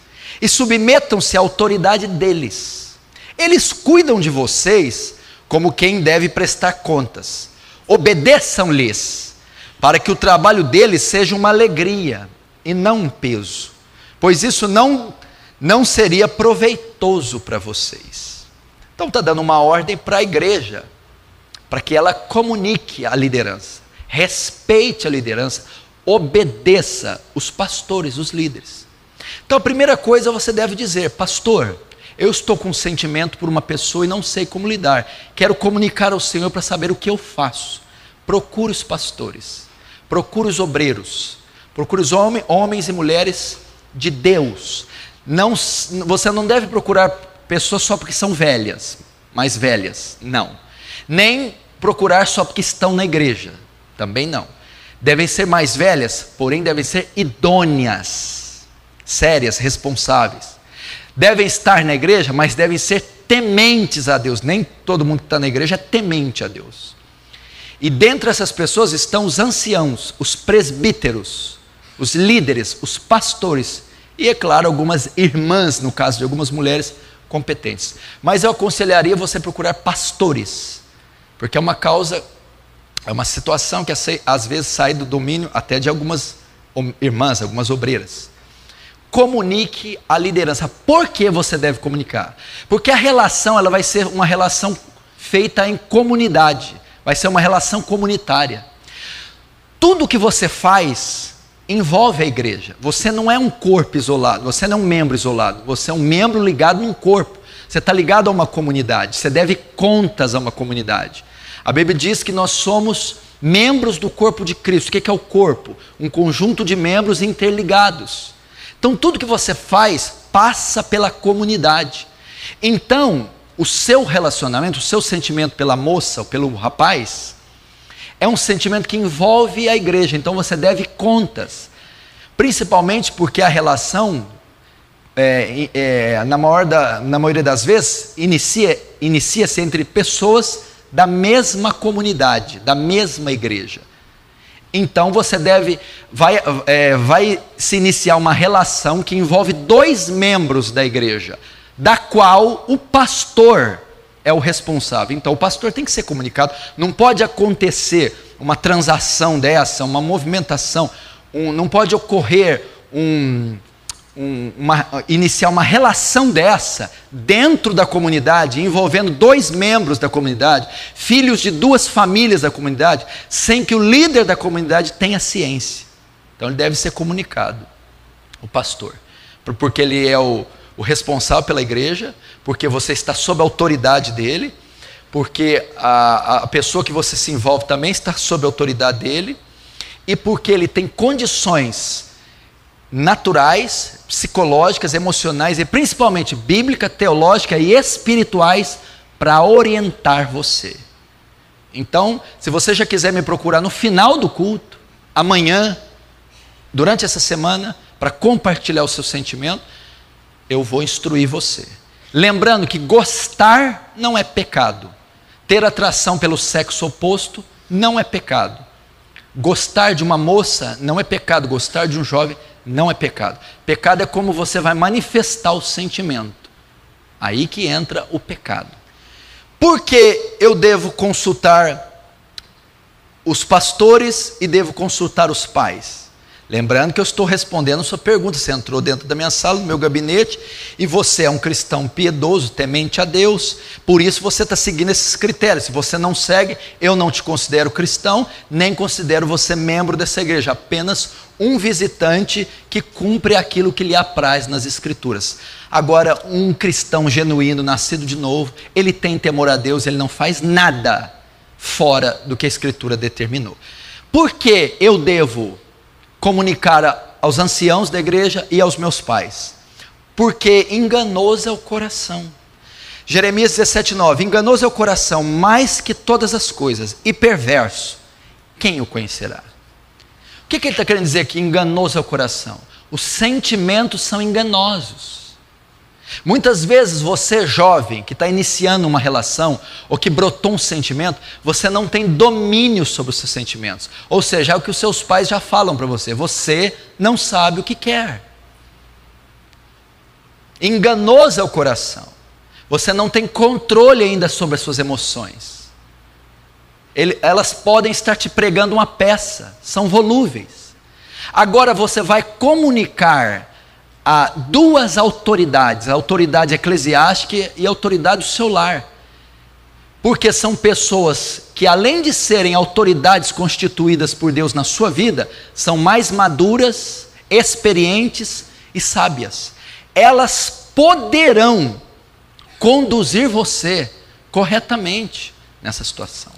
e submetam-se à autoridade deles. Eles cuidam de vocês como quem deve prestar contas. Obedeçam-lhes, para que o trabalho deles seja uma alegria e não um peso, pois isso não, não seria proveitoso para vocês. Então está dando uma ordem para a igreja, para que ela comunique a liderança, respeite a liderança, obedeça os pastores, os líderes. Então a primeira coisa você deve dizer, pastor, eu estou com um sentimento por uma pessoa e não sei como lidar. Quero comunicar ao Senhor para saber o que eu faço. Procure os pastores, procure os obreiros, procure os homens, homens e mulheres de Deus. Não, você não deve procurar pessoas só porque são velhas, mais velhas. Não. Nem procurar só porque estão na igreja. Também não. Devem ser mais velhas, porém devem ser idôneas, sérias, responsáveis devem estar na igreja, mas devem ser tementes a Deus. Nem todo mundo que está na igreja é temente a Deus. E dentre essas pessoas estão os anciãos, os presbíteros, os líderes, os pastores e, é claro, algumas irmãs, no caso de algumas mulheres competentes. Mas eu aconselharia você procurar pastores, porque é uma causa, é uma situação que às vezes sai do domínio até de algumas irmãs, algumas obreiras comunique a liderança. Por que você deve comunicar? Porque a relação ela vai ser uma relação feita em comunidade, vai ser uma relação comunitária. Tudo que você faz envolve a igreja. Você não é um corpo isolado, você não é um membro isolado, você é um membro ligado num corpo. Você está ligado a uma comunidade, você deve contas a uma comunidade. A Bíblia diz que nós somos membros do corpo de Cristo. O que é o corpo? Um conjunto de membros interligados. Então, tudo que você faz passa pela comunidade. Então, o seu relacionamento, o seu sentimento pela moça ou pelo rapaz, é um sentimento que envolve a igreja. Então, você deve contas. Principalmente porque a relação, é, é, na, maior da, na maioria das vezes, inicia-se inicia entre pessoas da mesma comunidade, da mesma igreja. Então você deve, vai, é, vai se iniciar uma relação que envolve dois membros da igreja, da qual o pastor é o responsável. Então o pastor tem que ser comunicado. Não pode acontecer uma transação dessa, uma movimentação, um, não pode ocorrer um, um, uma, iniciar uma relação dessa dentro da comunidade, envolvendo dois membros da comunidade, filhos de duas famílias da comunidade, sem que o líder da comunidade tenha ciência. Então ele deve ser comunicado, o pastor, porque ele é o, o responsável pela igreja, porque você está sob a autoridade dele, porque a, a pessoa que você se envolve também está sob a autoridade dele, e porque ele tem condições naturais, psicológicas, emocionais e principalmente bíblica, teológica e espirituais para orientar você. Então, se você já quiser me procurar no final do culto, amanhã, durante essa semana, para compartilhar o seu sentimento, eu vou instruir você. Lembrando que gostar não é pecado. Ter atração pelo sexo oposto não é pecado. Gostar de uma moça não é pecado. Gostar de um jovem não é pecado. Pecado é como você vai manifestar o sentimento. Aí que entra o pecado. Por que eu devo consultar os pastores e devo consultar os pais? Lembrando que eu estou respondendo a sua pergunta. Você entrou dentro da minha sala, no meu gabinete, e você é um cristão piedoso, temente a Deus, por isso você está seguindo esses critérios. Se você não segue, eu não te considero cristão, nem considero você membro dessa igreja, apenas um visitante que cumpre aquilo que lhe apraz nas Escrituras. Agora, um cristão genuíno, nascido de novo, ele tem temor a Deus, ele não faz nada fora do que a Escritura determinou. Por que eu devo comunicar aos anciãos da igreja e aos meus pais, porque enganoso é o coração. Jeremias 17,9: Enganoso é o coração mais que todas as coisas, e perverso, quem o conhecerá? O que, que ele está querendo dizer aqui? Enganoso é o coração. Os sentimentos são enganosos. Muitas vezes você, jovem, que está iniciando uma relação ou que brotou um sentimento, você não tem domínio sobre os seus sentimentos. Ou seja, é o que os seus pais já falam para você: você não sabe o que quer. Enganoso é o coração. Você não tem controle ainda sobre as suas emoções. Ele, elas podem estar te pregando uma peça, são volúveis. Agora você vai comunicar a duas autoridades, a autoridade eclesiástica e a autoridade do seu lar. Porque são pessoas que, além de serem autoridades constituídas por Deus na sua vida, são mais maduras, experientes e sábias. Elas poderão conduzir você corretamente nessa situação.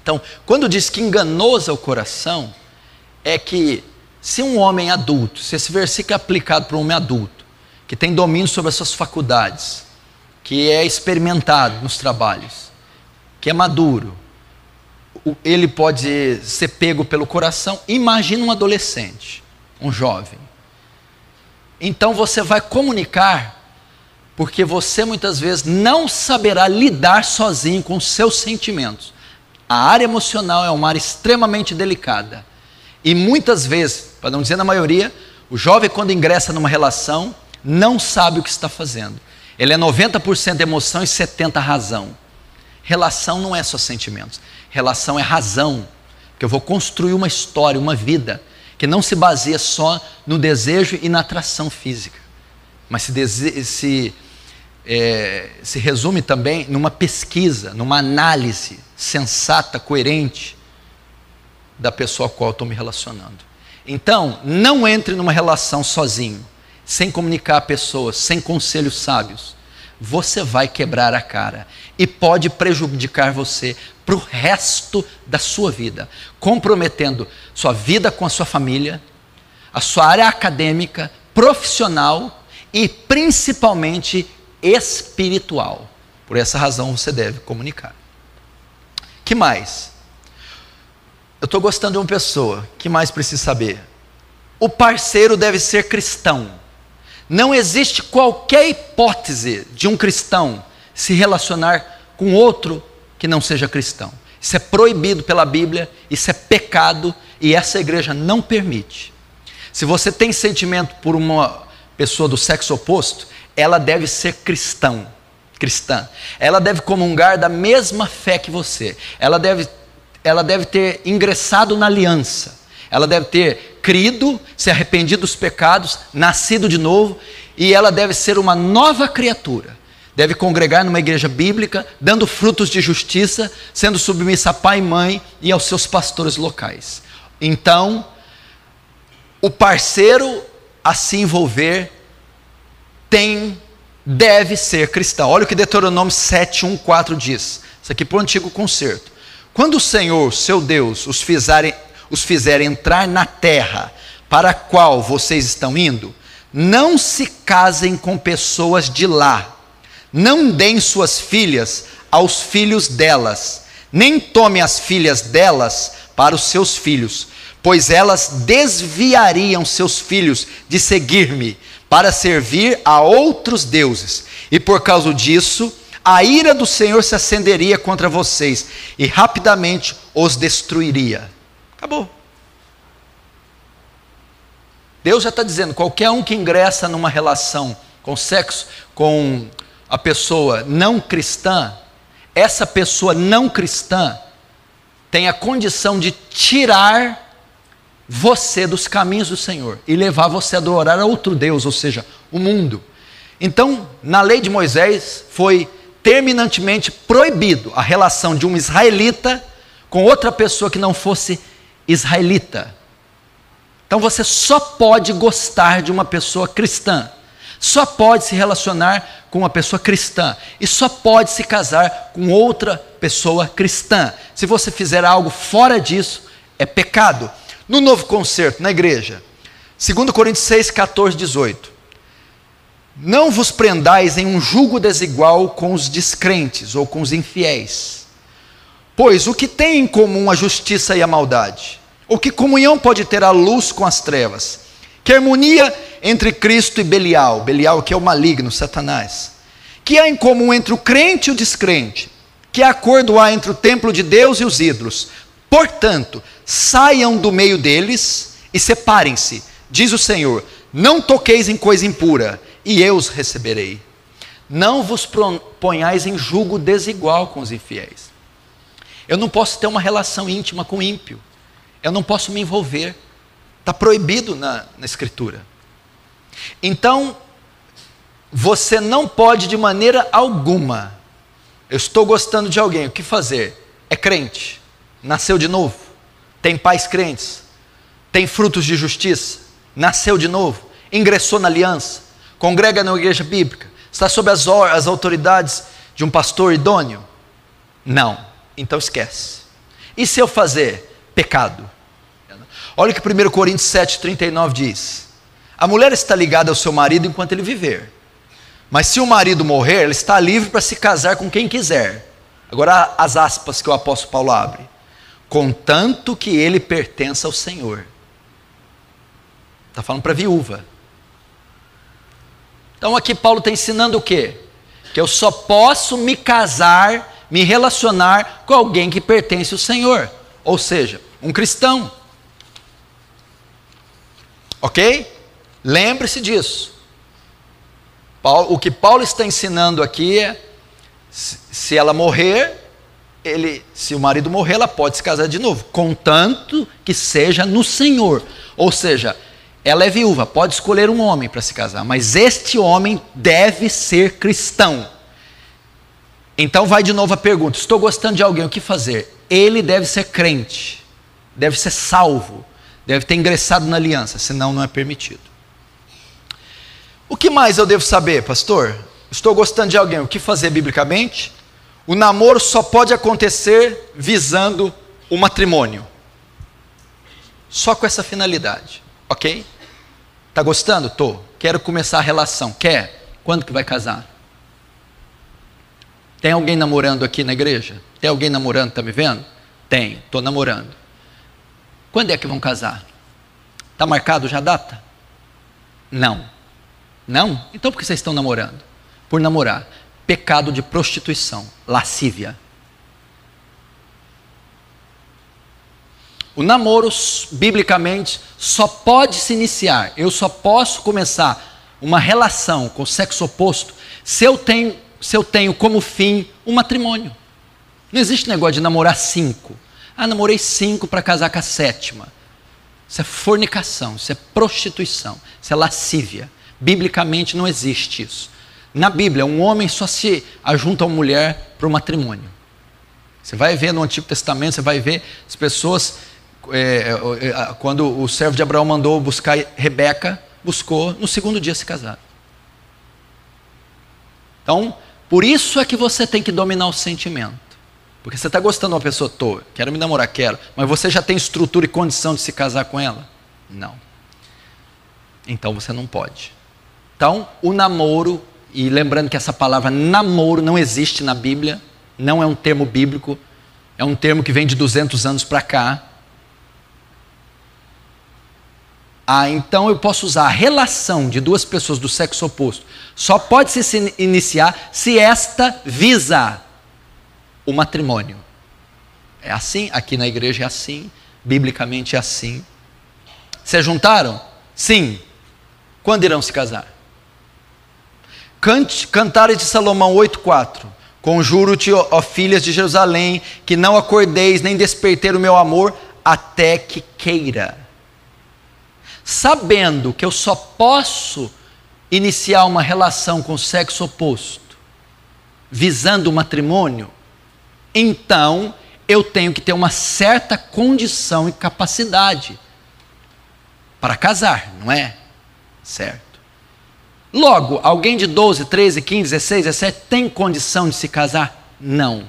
Então, quando diz que enganoso é o coração, é que se um homem adulto, se esse versículo é aplicado para um homem adulto, que tem domínio sobre as suas faculdades, que é experimentado nos trabalhos, que é maduro, ele pode ser pego pelo coração. Imagina um adolescente, um jovem. Então você vai comunicar, porque você muitas vezes não saberá lidar sozinho com os seus sentimentos. A área emocional é uma área extremamente delicada. E muitas vezes, para não dizer na maioria, o jovem, quando ingressa numa relação, não sabe o que está fazendo. Ele é 90% emoção e 70% razão. Relação não é só sentimentos. Relação é razão. Que eu vou construir uma história, uma vida, que não se baseia só no desejo e na atração física, mas se, se, é, se resume também numa pesquisa, numa análise sensata, coerente da pessoa com a qual estou me relacionando. Então, não entre numa relação sozinho, sem comunicar a pessoas, sem conselhos sábios. Você vai quebrar a cara e pode prejudicar você para o resto da sua vida, comprometendo sua vida com a sua família, a sua área acadêmica, profissional e principalmente espiritual. Por essa razão você deve comunicar. Que mais? Eu estou gostando de uma pessoa. que mais precisa saber? O parceiro deve ser cristão. Não existe qualquer hipótese de um cristão se relacionar com outro que não seja cristão. Isso é proibido pela Bíblia, isso é pecado e essa igreja não permite. Se você tem sentimento por uma pessoa do sexo oposto, ela deve ser cristão, cristã. Ela deve comungar da mesma fé que você. Ela deve ela deve ter ingressado na aliança, ela deve ter crido, se arrependido dos pecados, nascido de novo, e ela deve ser uma nova criatura. Deve congregar numa igreja bíblica, dando frutos de justiça, sendo submissa a pai e mãe e aos seus pastores locais. Então, o parceiro a se envolver tem deve ser cristão. Olha o que Deuteronômio 7, 1, 4 diz. Isso aqui para o antigo concerto. Quando o Senhor, seu Deus, os fizerem, os fizer entrar na terra para a qual vocês estão indo, não se casem com pessoas de lá, não deem suas filhas aos filhos delas, nem tomem as filhas delas para os seus filhos, pois elas desviariam seus filhos de seguir-me para servir a outros deuses, e por causa disso a ira do Senhor se acenderia contra vocês e rapidamente os destruiria. Acabou. Deus já está dizendo: qualquer um que ingressa numa relação com sexo com a pessoa não cristã, essa pessoa não cristã tem a condição de tirar você dos caminhos do Senhor e levar você a adorar a outro Deus, ou seja, o mundo. Então, na lei de Moisés, foi terminantemente proibido a relação de um israelita com outra pessoa que não fosse israelita. Então você só pode gostar de uma pessoa cristã, só pode se relacionar com uma pessoa cristã e só pode se casar com outra pessoa cristã. Se você fizer algo fora disso, é pecado. No novo concerto, na igreja, 2 Coríntios 6, 14, 18. Não vos prendais em um julgo desigual com os descrentes ou com os infiéis. Pois o que tem em comum a justiça e a maldade? Ou que comunhão pode ter a luz com as trevas? Que harmonia entre Cristo e Belial, Belial que é o maligno, Satanás? Que há em comum entre o crente e o descrente? Que acordo há entre o templo de Deus e os ídolos? Portanto, saiam do meio deles e separem-se, diz o Senhor: não toqueis em coisa impura, e eu os receberei. Não vos ponhais em julgo desigual com os infiéis. Eu não posso ter uma relação íntima com o ímpio. Eu não posso me envolver. Está proibido na, na Escritura. Então, você não pode de maneira alguma. Eu estou gostando de alguém, o que fazer? É crente, nasceu de novo, tem pais crentes, tem frutos de justiça, nasceu de novo, ingressou na aliança, congrega na igreja bíblica, está sob as, as autoridades de um pastor idôneo? Não, então esquece. E se eu fazer? Pecado. Olha o que 1 Coríntios 7,39 diz: A mulher está ligada ao seu marido enquanto ele viver. Mas se o marido morrer, ela está livre para se casar com quem quiser. Agora as aspas que o apóstolo Paulo abre. Contanto que ele pertença ao Senhor. Está falando para a viúva. Então aqui Paulo está ensinando o quê? Que eu só posso me casar, me relacionar com alguém que pertence ao Senhor. Ou seja, um cristão. Ok? Lembre-se disso. Paulo, o que Paulo está ensinando aqui é: se ela morrer, ele, se o marido morrer, ela pode se casar de novo, contanto que seja no Senhor. Ou seja, ela é viúva, pode escolher um homem para se casar, mas este homem deve ser cristão. Então vai de novo a pergunta: estou gostando de alguém, o que fazer? Ele deve ser crente, deve ser salvo, deve ter ingressado na aliança, senão não é permitido. O que mais eu devo saber, pastor? Estou gostando de alguém, o que fazer biblicamente? O namoro só pode acontecer visando o matrimônio. Só com essa finalidade, ok? Tá gostando? Tô. Quero começar a relação. Quer? Quando que vai casar? Tem alguém namorando aqui na igreja? Tem alguém namorando? Tá me vendo? Tem. Tô namorando. Quando é que vão casar? Está marcado já a data? Não. Não? Então por que vocês estão namorando? Por namorar. Pecado de prostituição, lascívia. O namoro, biblicamente, só pode se iniciar, eu só posso começar uma relação com o sexo oposto se eu tenho, se eu tenho como fim o um matrimônio. Não existe negócio de namorar cinco. Ah, namorei cinco para casar com a sétima. Isso é fornicação, isso é prostituição, isso é lascívia. Biblicamente não existe isso. Na Bíblia, um homem só se ajunta a uma mulher para o matrimônio. Você vai ver no Antigo Testamento, você vai ver as pessoas, é, é, é quando o servo de Abraão mandou buscar Rebeca, buscou, no segundo dia se casaram. Então, por isso é que você tem que dominar o sentimento. Porque você está gostando de uma pessoa, tô, quero me namorar, quero, mas você já tem estrutura e condição de se casar com ela? Não. Então você não pode. Então, o namoro, e lembrando que essa palavra namoro não existe na Bíblia, não é um termo bíblico, é um termo que vem de 200 anos para cá. Ah, então eu posso usar a relação de duas pessoas do sexo oposto. Só pode se iniciar se esta visa o matrimônio. É assim, aqui na igreja é assim, biblicamente é assim. Se juntaram? Sim. Quando irão se casar? Cante, Cantares de Salomão 8,4 Conjuro-te, ó filhas de Jerusalém, que não acordeis nem despertei o meu amor, até que queira. Sabendo que eu só posso iniciar uma relação com o sexo oposto, visando o matrimônio, então eu tenho que ter uma certa condição e capacidade para casar, não é? Certo. Logo, alguém de 12, 13, 15, 16, 17 tem condição de se casar? Não.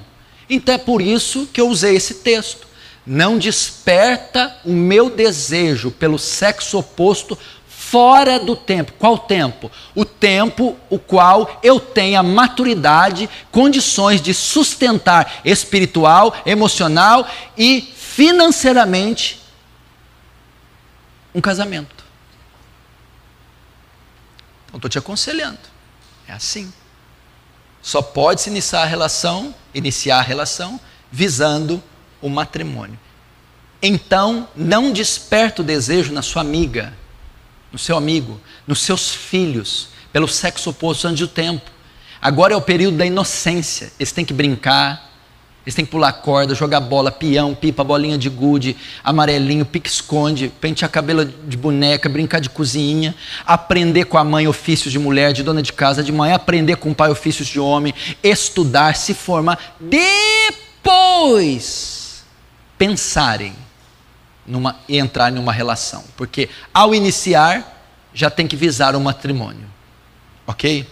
Então é por isso que eu usei esse texto. Não desperta o meu desejo pelo sexo oposto fora do tempo. Qual tempo? O tempo o qual eu tenha maturidade, condições de sustentar espiritual, emocional e financeiramente um casamento. Então estou te aconselhando. É assim. Só pode se iniciar a relação, iniciar a relação visando o matrimônio. Então, não desperta o desejo na sua amiga, no seu amigo, nos seus filhos, pelo sexo oposto antes do tempo. Agora é o período da inocência. Eles têm que brincar, eles têm que pular corda, jogar bola, peão, pipa, bolinha de gude, amarelinho, pique-esconde, pentear cabelo de boneca, brincar de cozinha, aprender com a mãe ofícios de mulher, de dona de casa, de mãe, aprender com o pai ofícios de homem, estudar, se formar, depois pensarem numa, e entrar numa relação. Porque ao iniciar, já tem que visar o matrimônio. Ok?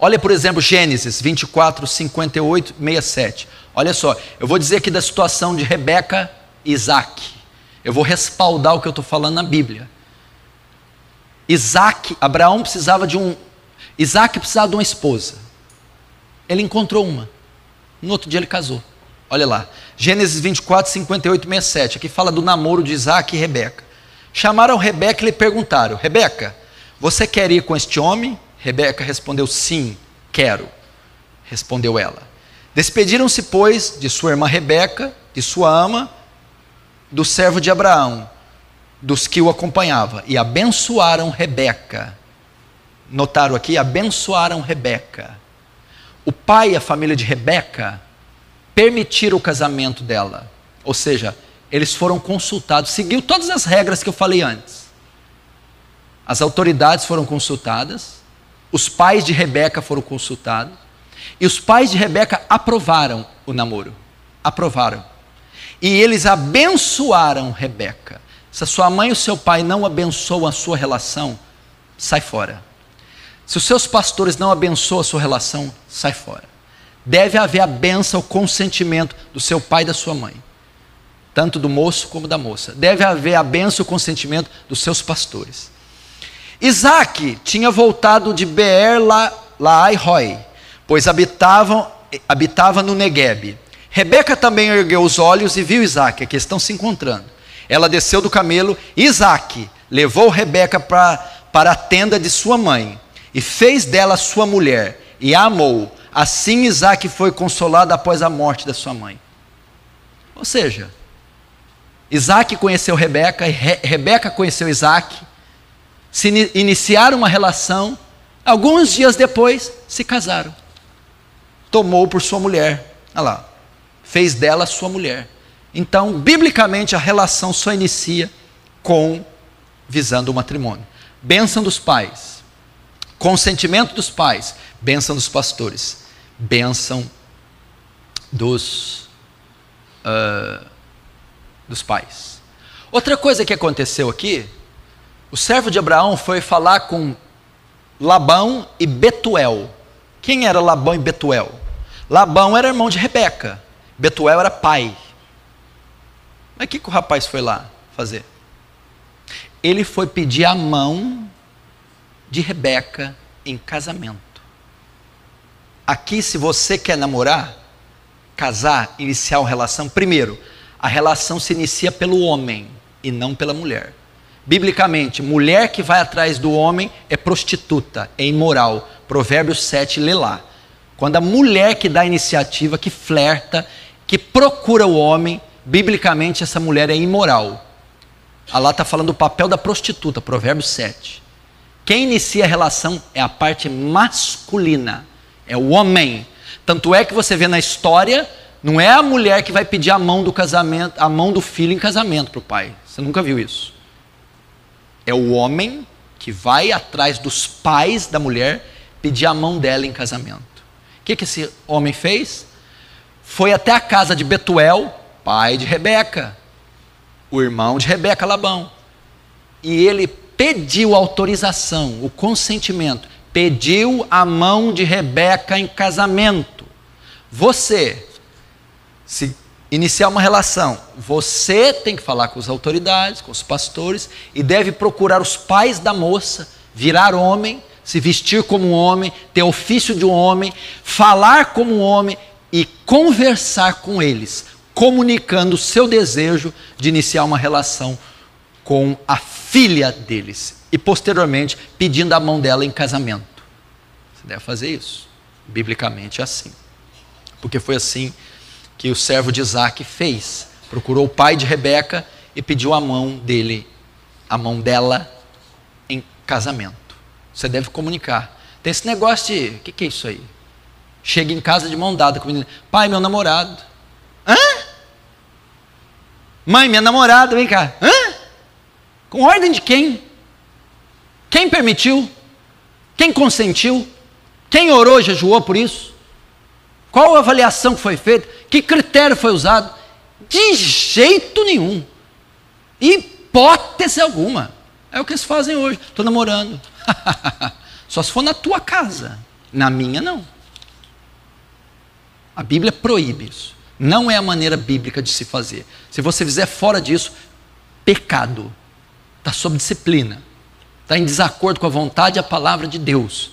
Olha, por exemplo, Gênesis 24, 58, 67. Olha só, eu vou dizer aqui da situação de Rebeca e Isaac. Eu vou respaldar o que eu estou falando na Bíblia. Isaac, Abraão precisava de um. Isaac precisava de uma esposa. Ele encontrou uma. No outro dia ele casou. Olha lá. Gênesis 24, 58, 67. Aqui fala do namoro de Isaac e Rebeca. Chamaram Rebeca e lhe perguntaram: Rebeca, você quer ir com este homem? Rebeca respondeu: Sim, quero. Respondeu ela. Despediram-se, pois, de sua irmã Rebeca, de sua ama, do servo de Abraão, dos que o acompanhavam, e abençoaram Rebeca. Notaram aqui? Abençoaram Rebeca. O pai e a família de Rebeca permitiram o casamento dela. Ou seja, eles foram consultados, seguiu todas as regras que eu falei antes. As autoridades foram consultadas, os pais de Rebeca foram consultados e os pais de Rebeca aprovaram o namoro. Aprovaram. E eles abençoaram Rebeca. Se a sua mãe e o seu pai não abençoam a sua relação, sai fora. Se os seus pastores não abençoam a sua relação, sai fora. Deve haver a benção, o consentimento do seu pai e da sua mãe, tanto do moço como da moça. Deve haver a benção, o consentimento dos seus pastores. Isaac tinha voltado de Beer Laai Roy, pois habitavam, habitava no Negueb. Rebeca também ergueu os olhos e viu Isaac, aqui estão se encontrando. Ela desceu do camelo, Isaac levou Rebeca para a tenda de sua mãe e fez dela sua mulher e a amou. Assim Isaac foi consolado após a morte da sua mãe. Ou seja, Isaac conheceu Rebeca, Re Rebeca conheceu Isaac, se iniciaram uma relação, alguns dias depois se casaram. Tomou por sua mulher, olha lá, fez dela sua mulher. Então, biblicamente, a relação só inicia com visando o matrimônio. Bênção dos pais, consentimento dos pais, bênção dos pastores, bênção dos, uh, dos pais. Outra coisa que aconteceu aqui o servo de Abraão foi falar com Labão e Betuel. Quem era Labão e Betuel? Labão era irmão de Rebeca, Betuel era pai. Mas o que, que o rapaz foi lá fazer? Ele foi pedir a mão de Rebeca em casamento. Aqui, se você quer namorar, casar, iniciar uma relação, primeiro, a relação se inicia pelo homem e não pela mulher. Biblicamente, mulher que vai atrás do homem é prostituta, é imoral. Provérbios 7, lê lá. Quando a mulher que dá a iniciativa, que flerta, que procura o homem, biblicamente essa mulher é imoral. Allah está falando do papel da prostituta, Provérbios 7. Quem inicia a relação é a parte masculina, é o homem. Tanto é que você vê na história, não é a mulher que vai pedir a mão do casamento, a mão do filho em casamento para o pai. Você nunca viu isso. É o homem que vai atrás dos pais da mulher pedir a mão dela em casamento. O que, que esse homem fez? Foi até a casa de Betuel, pai de Rebeca, o irmão de Rebeca Labão. E ele pediu autorização, o consentimento, pediu a mão de Rebeca em casamento. Você, se iniciar uma relação, você tem que falar com as autoridades, com os pastores, e deve procurar os pais da moça, virar homem, se vestir como um homem, ter ofício de um homem, falar como um homem e conversar com eles, comunicando o seu desejo de iniciar uma relação com a filha deles e posteriormente pedindo a mão dela em casamento. Você deve fazer isso. Biblicamente é assim. Porque foi assim que o servo de Isaac fez. Procurou o pai de Rebeca e pediu a mão dele, a mão dela em casamento. Você deve comunicar. Tem esse negócio de, o que, que é isso aí? Chega em casa de mão dada com o menino, pai, meu namorado. Hã? Mãe, minha namorada, vem cá. Hã? Com ordem de quem? Quem permitiu? Quem consentiu? Quem orou, jejuou por isso? Qual a avaliação que foi feita? Que critério foi usado? De jeito nenhum. Hipótese alguma. É o que eles fazem hoje. Estou namorando. <laughs> Só se for na tua casa. Na minha, não. A Bíblia proíbe isso. Não é a maneira bíblica de se fazer. Se você fizer fora disso, pecado está sob disciplina, está em desacordo com a vontade e a palavra de Deus.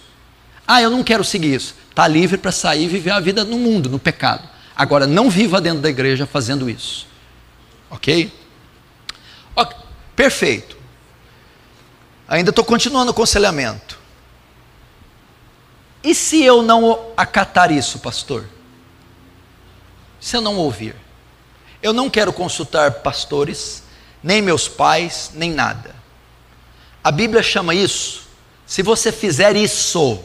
Ah, eu não quero seguir isso. Está livre para sair e viver a vida no mundo, no pecado. Agora, não viva dentro da igreja fazendo isso. Ok? okay. Perfeito. Ainda estou continuando o aconselhamento. E se eu não acatar isso, pastor? Se eu não ouvir? Eu não quero consultar pastores, nem meus pais, nem nada. A Bíblia chama isso, se você fizer isso,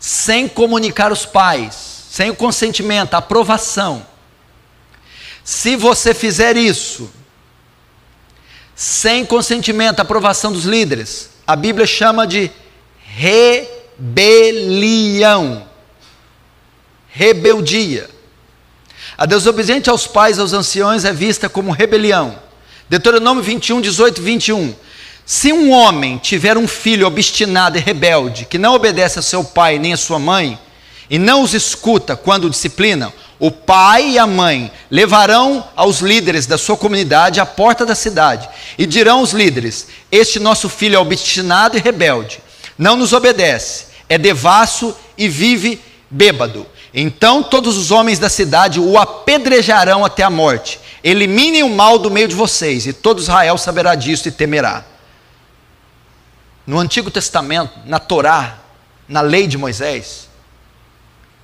sem comunicar os pais, sem o consentimento, a aprovação, se você fizer isso, sem consentimento, aprovação dos líderes, a Bíblia chama de rebelião, rebeldia. A desobediência aos pais, aos anciões, é vista como rebelião. Deuteronômio 21, 18 e 21. Se um homem tiver um filho obstinado e rebelde, que não obedece a seu pai nem a sua mãe, e não os escuta quando o disciplinam, o pai e a mãe levarão aos líderes da sua comunidade à porta da cidade e dirão aos líderes: Este nosso filho é obstinado e rebelde, não nos obedece, é devasso e vive bêbado. Então todos os homens da cidade o apedrejarão até a morte Eliminem o mal do meio de vocês, e todo Israel saberá disso e temerá. No Antigo Testamento, na Torá, na lei de Moisés,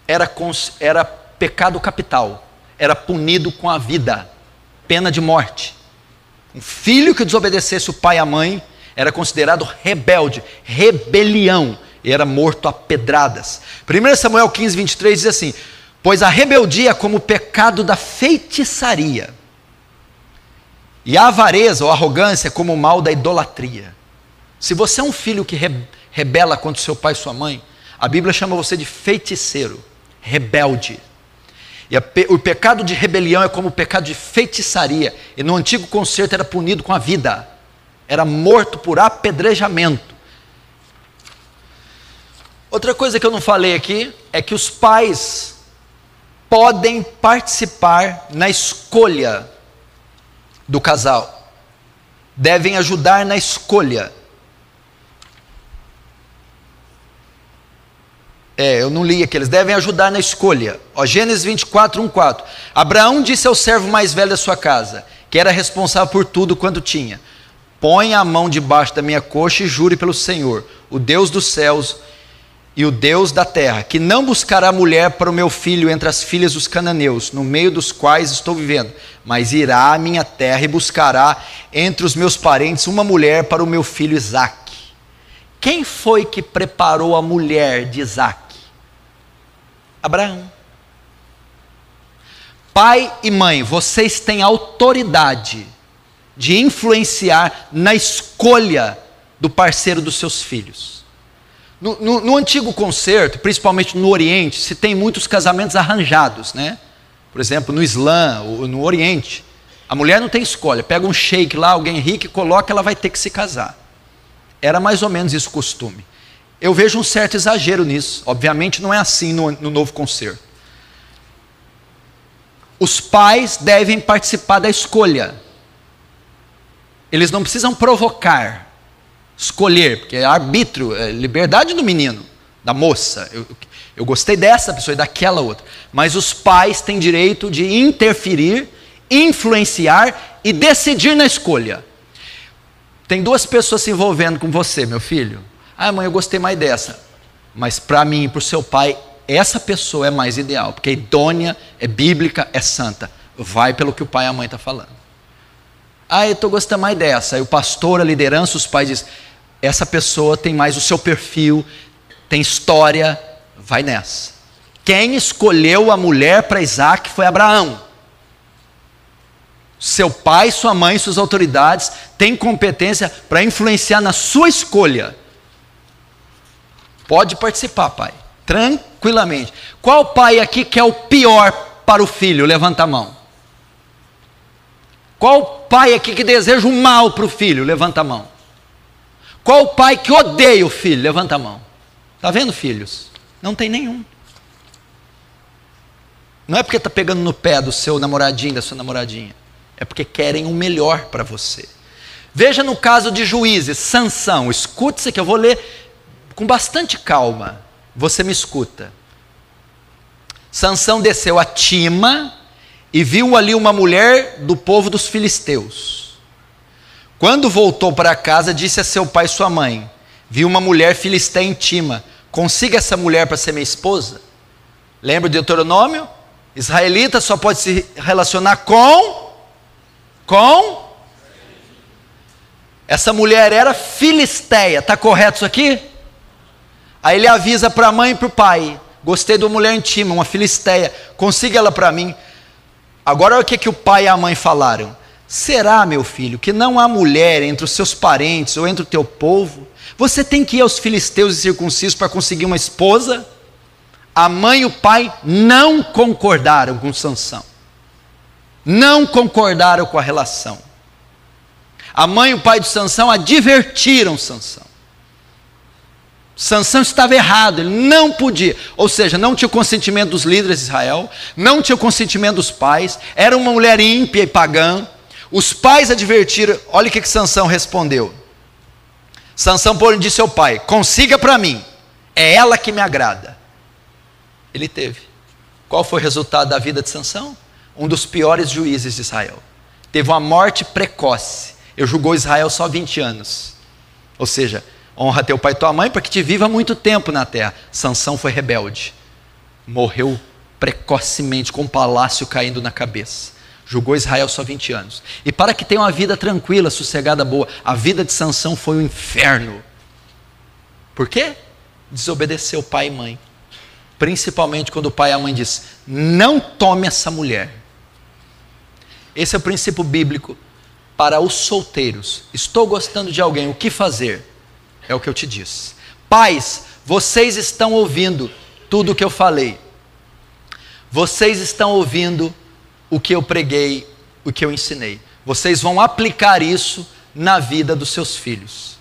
era, era pecado capital, era punido com a vida, pena de morte. Um filho que desobedecesse o pai e a mãe era considerado rebelde, rebelião, e era morto a pedradas. 1 Samuel 15, 23 diz assim: Pois a rebeldia é como o pecado da feitiçaria e a avareza ou arrogância como o mal da idolatria. Se você é um filho que rebela contra seu pai e sua mãe, a Bíblia chama você de feiticeiro, rebelde. E pe o pecado de rebelião é como o pecado de feitiçaria. E no antigo concerto era punido com a vida, era morto por apedrejamento. Outra coisa que eu não falei aqui é que os pais podem participar na escolha do casal. Devem ajudar na escolha. É, eu não li aqui, eles devem ajudar na escolha. Ó, Gênesis 24, 1, 4. Abraão disse ao servo mais velho da sua casa, que era responsável por tudo quanto tinha: Põe a mão debaixo da minha coxa e jure pelo Senhor, o Deus dos céus e o Deus da terra, que não buscará mulher para o meu filho entre as filhas dos cananeus, no meio dos quais estou vivendo, mas irá à minha terra e buscará entre os meus parentes uma mulher para o meu filho Isaque. Quem foi que preparou a mulher de Isaque? Abraão. Pai e mãe, vocês têm autoridade de influenciar na escolha do parceiro dos seus filhos. No, no, no, antigo concerto, principalmente no Oriente, se tem muitos casamentos arranjados, né? Por exemplo, no Islã, ou no Oriente, a mulher não tem escolha. Pega um sheik lá, alguém rico, e coloca, ela vai ter que se casar. Era mais ou menos isso o costume. Eu vejo um certo exagero nisso. Obviamente não é assim no, no novo concerto. Os pais devem participar da escolha. Eles não precisam provocar, escolher, porque é arbítrio, é liberdade do menino, da moça. Eu, eu gostei dessa pessoa e daquela outra. Mas os pais têm direito de interferir, influenciar e decidir na escolha. Tem duas pessoas se envolvendo com você, meu filho. Ah, mãe, eu gostei mais dessa. Mas para mim e para o seu pai, essa pessoa é mais ideal, porque é idônea, é bíblica, é santa. Vai pelo que o pai e a mãe estão tá falando. Ah, eu estou gostando mais dessa. Aí o pastor, a liderança, os pais dizem: essa pessoa tem mais o seu perfil, tem história, vai nessa. Quem escolheu a mulher para Isaac foi Abraão. Seu pai, sua mãe, suas autoridades têm competência para influenciar na sua escolha. Pode participar, pai, tranquilamente. Qual pai aqui quer o pior para o filho? Levanta a mão. Qual pai aqui que deseja o mal para o filho? Levanta a mão. Qual pai que odeia o filho? Levanta a mão. Está vendo, filhos? Não tem nenhum. Não é porque está pegando no pé do seu namoradinho, da sua namoradinha. É porque querem o melhor para você. Veja no caso de juízes, Sansão. Escute isso aqui, eu vou ler com bastante calma. Você me escuta. Sansão desceu a Tima e viu ali uma mulher do povo dos filisteus. Quando voltou para casa, disse a seu pai e sua mãe: Vi uma mulher filisteia em Tima consiga essa mulher para ser minha esposa. Lembra do Deuteronômio? Israelita só pode se relacionar com com essa mulher era filisteia, tá correto isso aqui? Aí ele avisa para a mãe e para o pai: Gostei de uma mulher intima, uma filisteia, consiga ela para mim. Agora olha o que, que o pai e a mãe falaram: Será, meu filho, que não há mulher entre os seus parentes ou entre o teu povo você tem que ir aos filisteus e circuncisos para conseguir uma esposa? A mãe e o pai não concordaram com Sansão. Não concordaram com a relação. A mãe e o pai de Sansão advertiram Sansão. Sansão estava errado, ele não podia, ou seja, não tinha o consentimento dos líderes de Israel, não tinha o consentimento dos pais, era uma mulher ímpia e pagã. Os pais advertiram, olha o que, que Sansão respondeu. Sansão, porém, disse ao pai: Consiga para mim, é ela que me agrada. Ele teve. Qual foi o resultado da vida de Sansão? Um dos piores juízes de Israel. Teve uma morte precoce. Eu julgou Israel só 20 anos. Ou seja, honra teu pai e tua mãe para que te viva muito tempo na terra. Sansão foi rebelde. Morreu precocemente, com o palácio caindo na cabeça. Julgou Israel só 20 anos. E para que tenha uma vida tranquila, sossegada, boa, a vida de Sansão foi um inferno. Por quê? Desobedeceu pai e mãe. Principalmente quando o pai e a mãe diz: "Não tome essa mulher". Esse é o princípio bíblico para os solteiros. Estou gostando de alguém, o que fazer? É o que eu te disse. Pais, vocês estão ouvindo tudo o que eu falei. Vocês estão ouvindo o que eu preguei, o que eu ensinei. Vocês vão aplicar isso na vida dos seus filhos.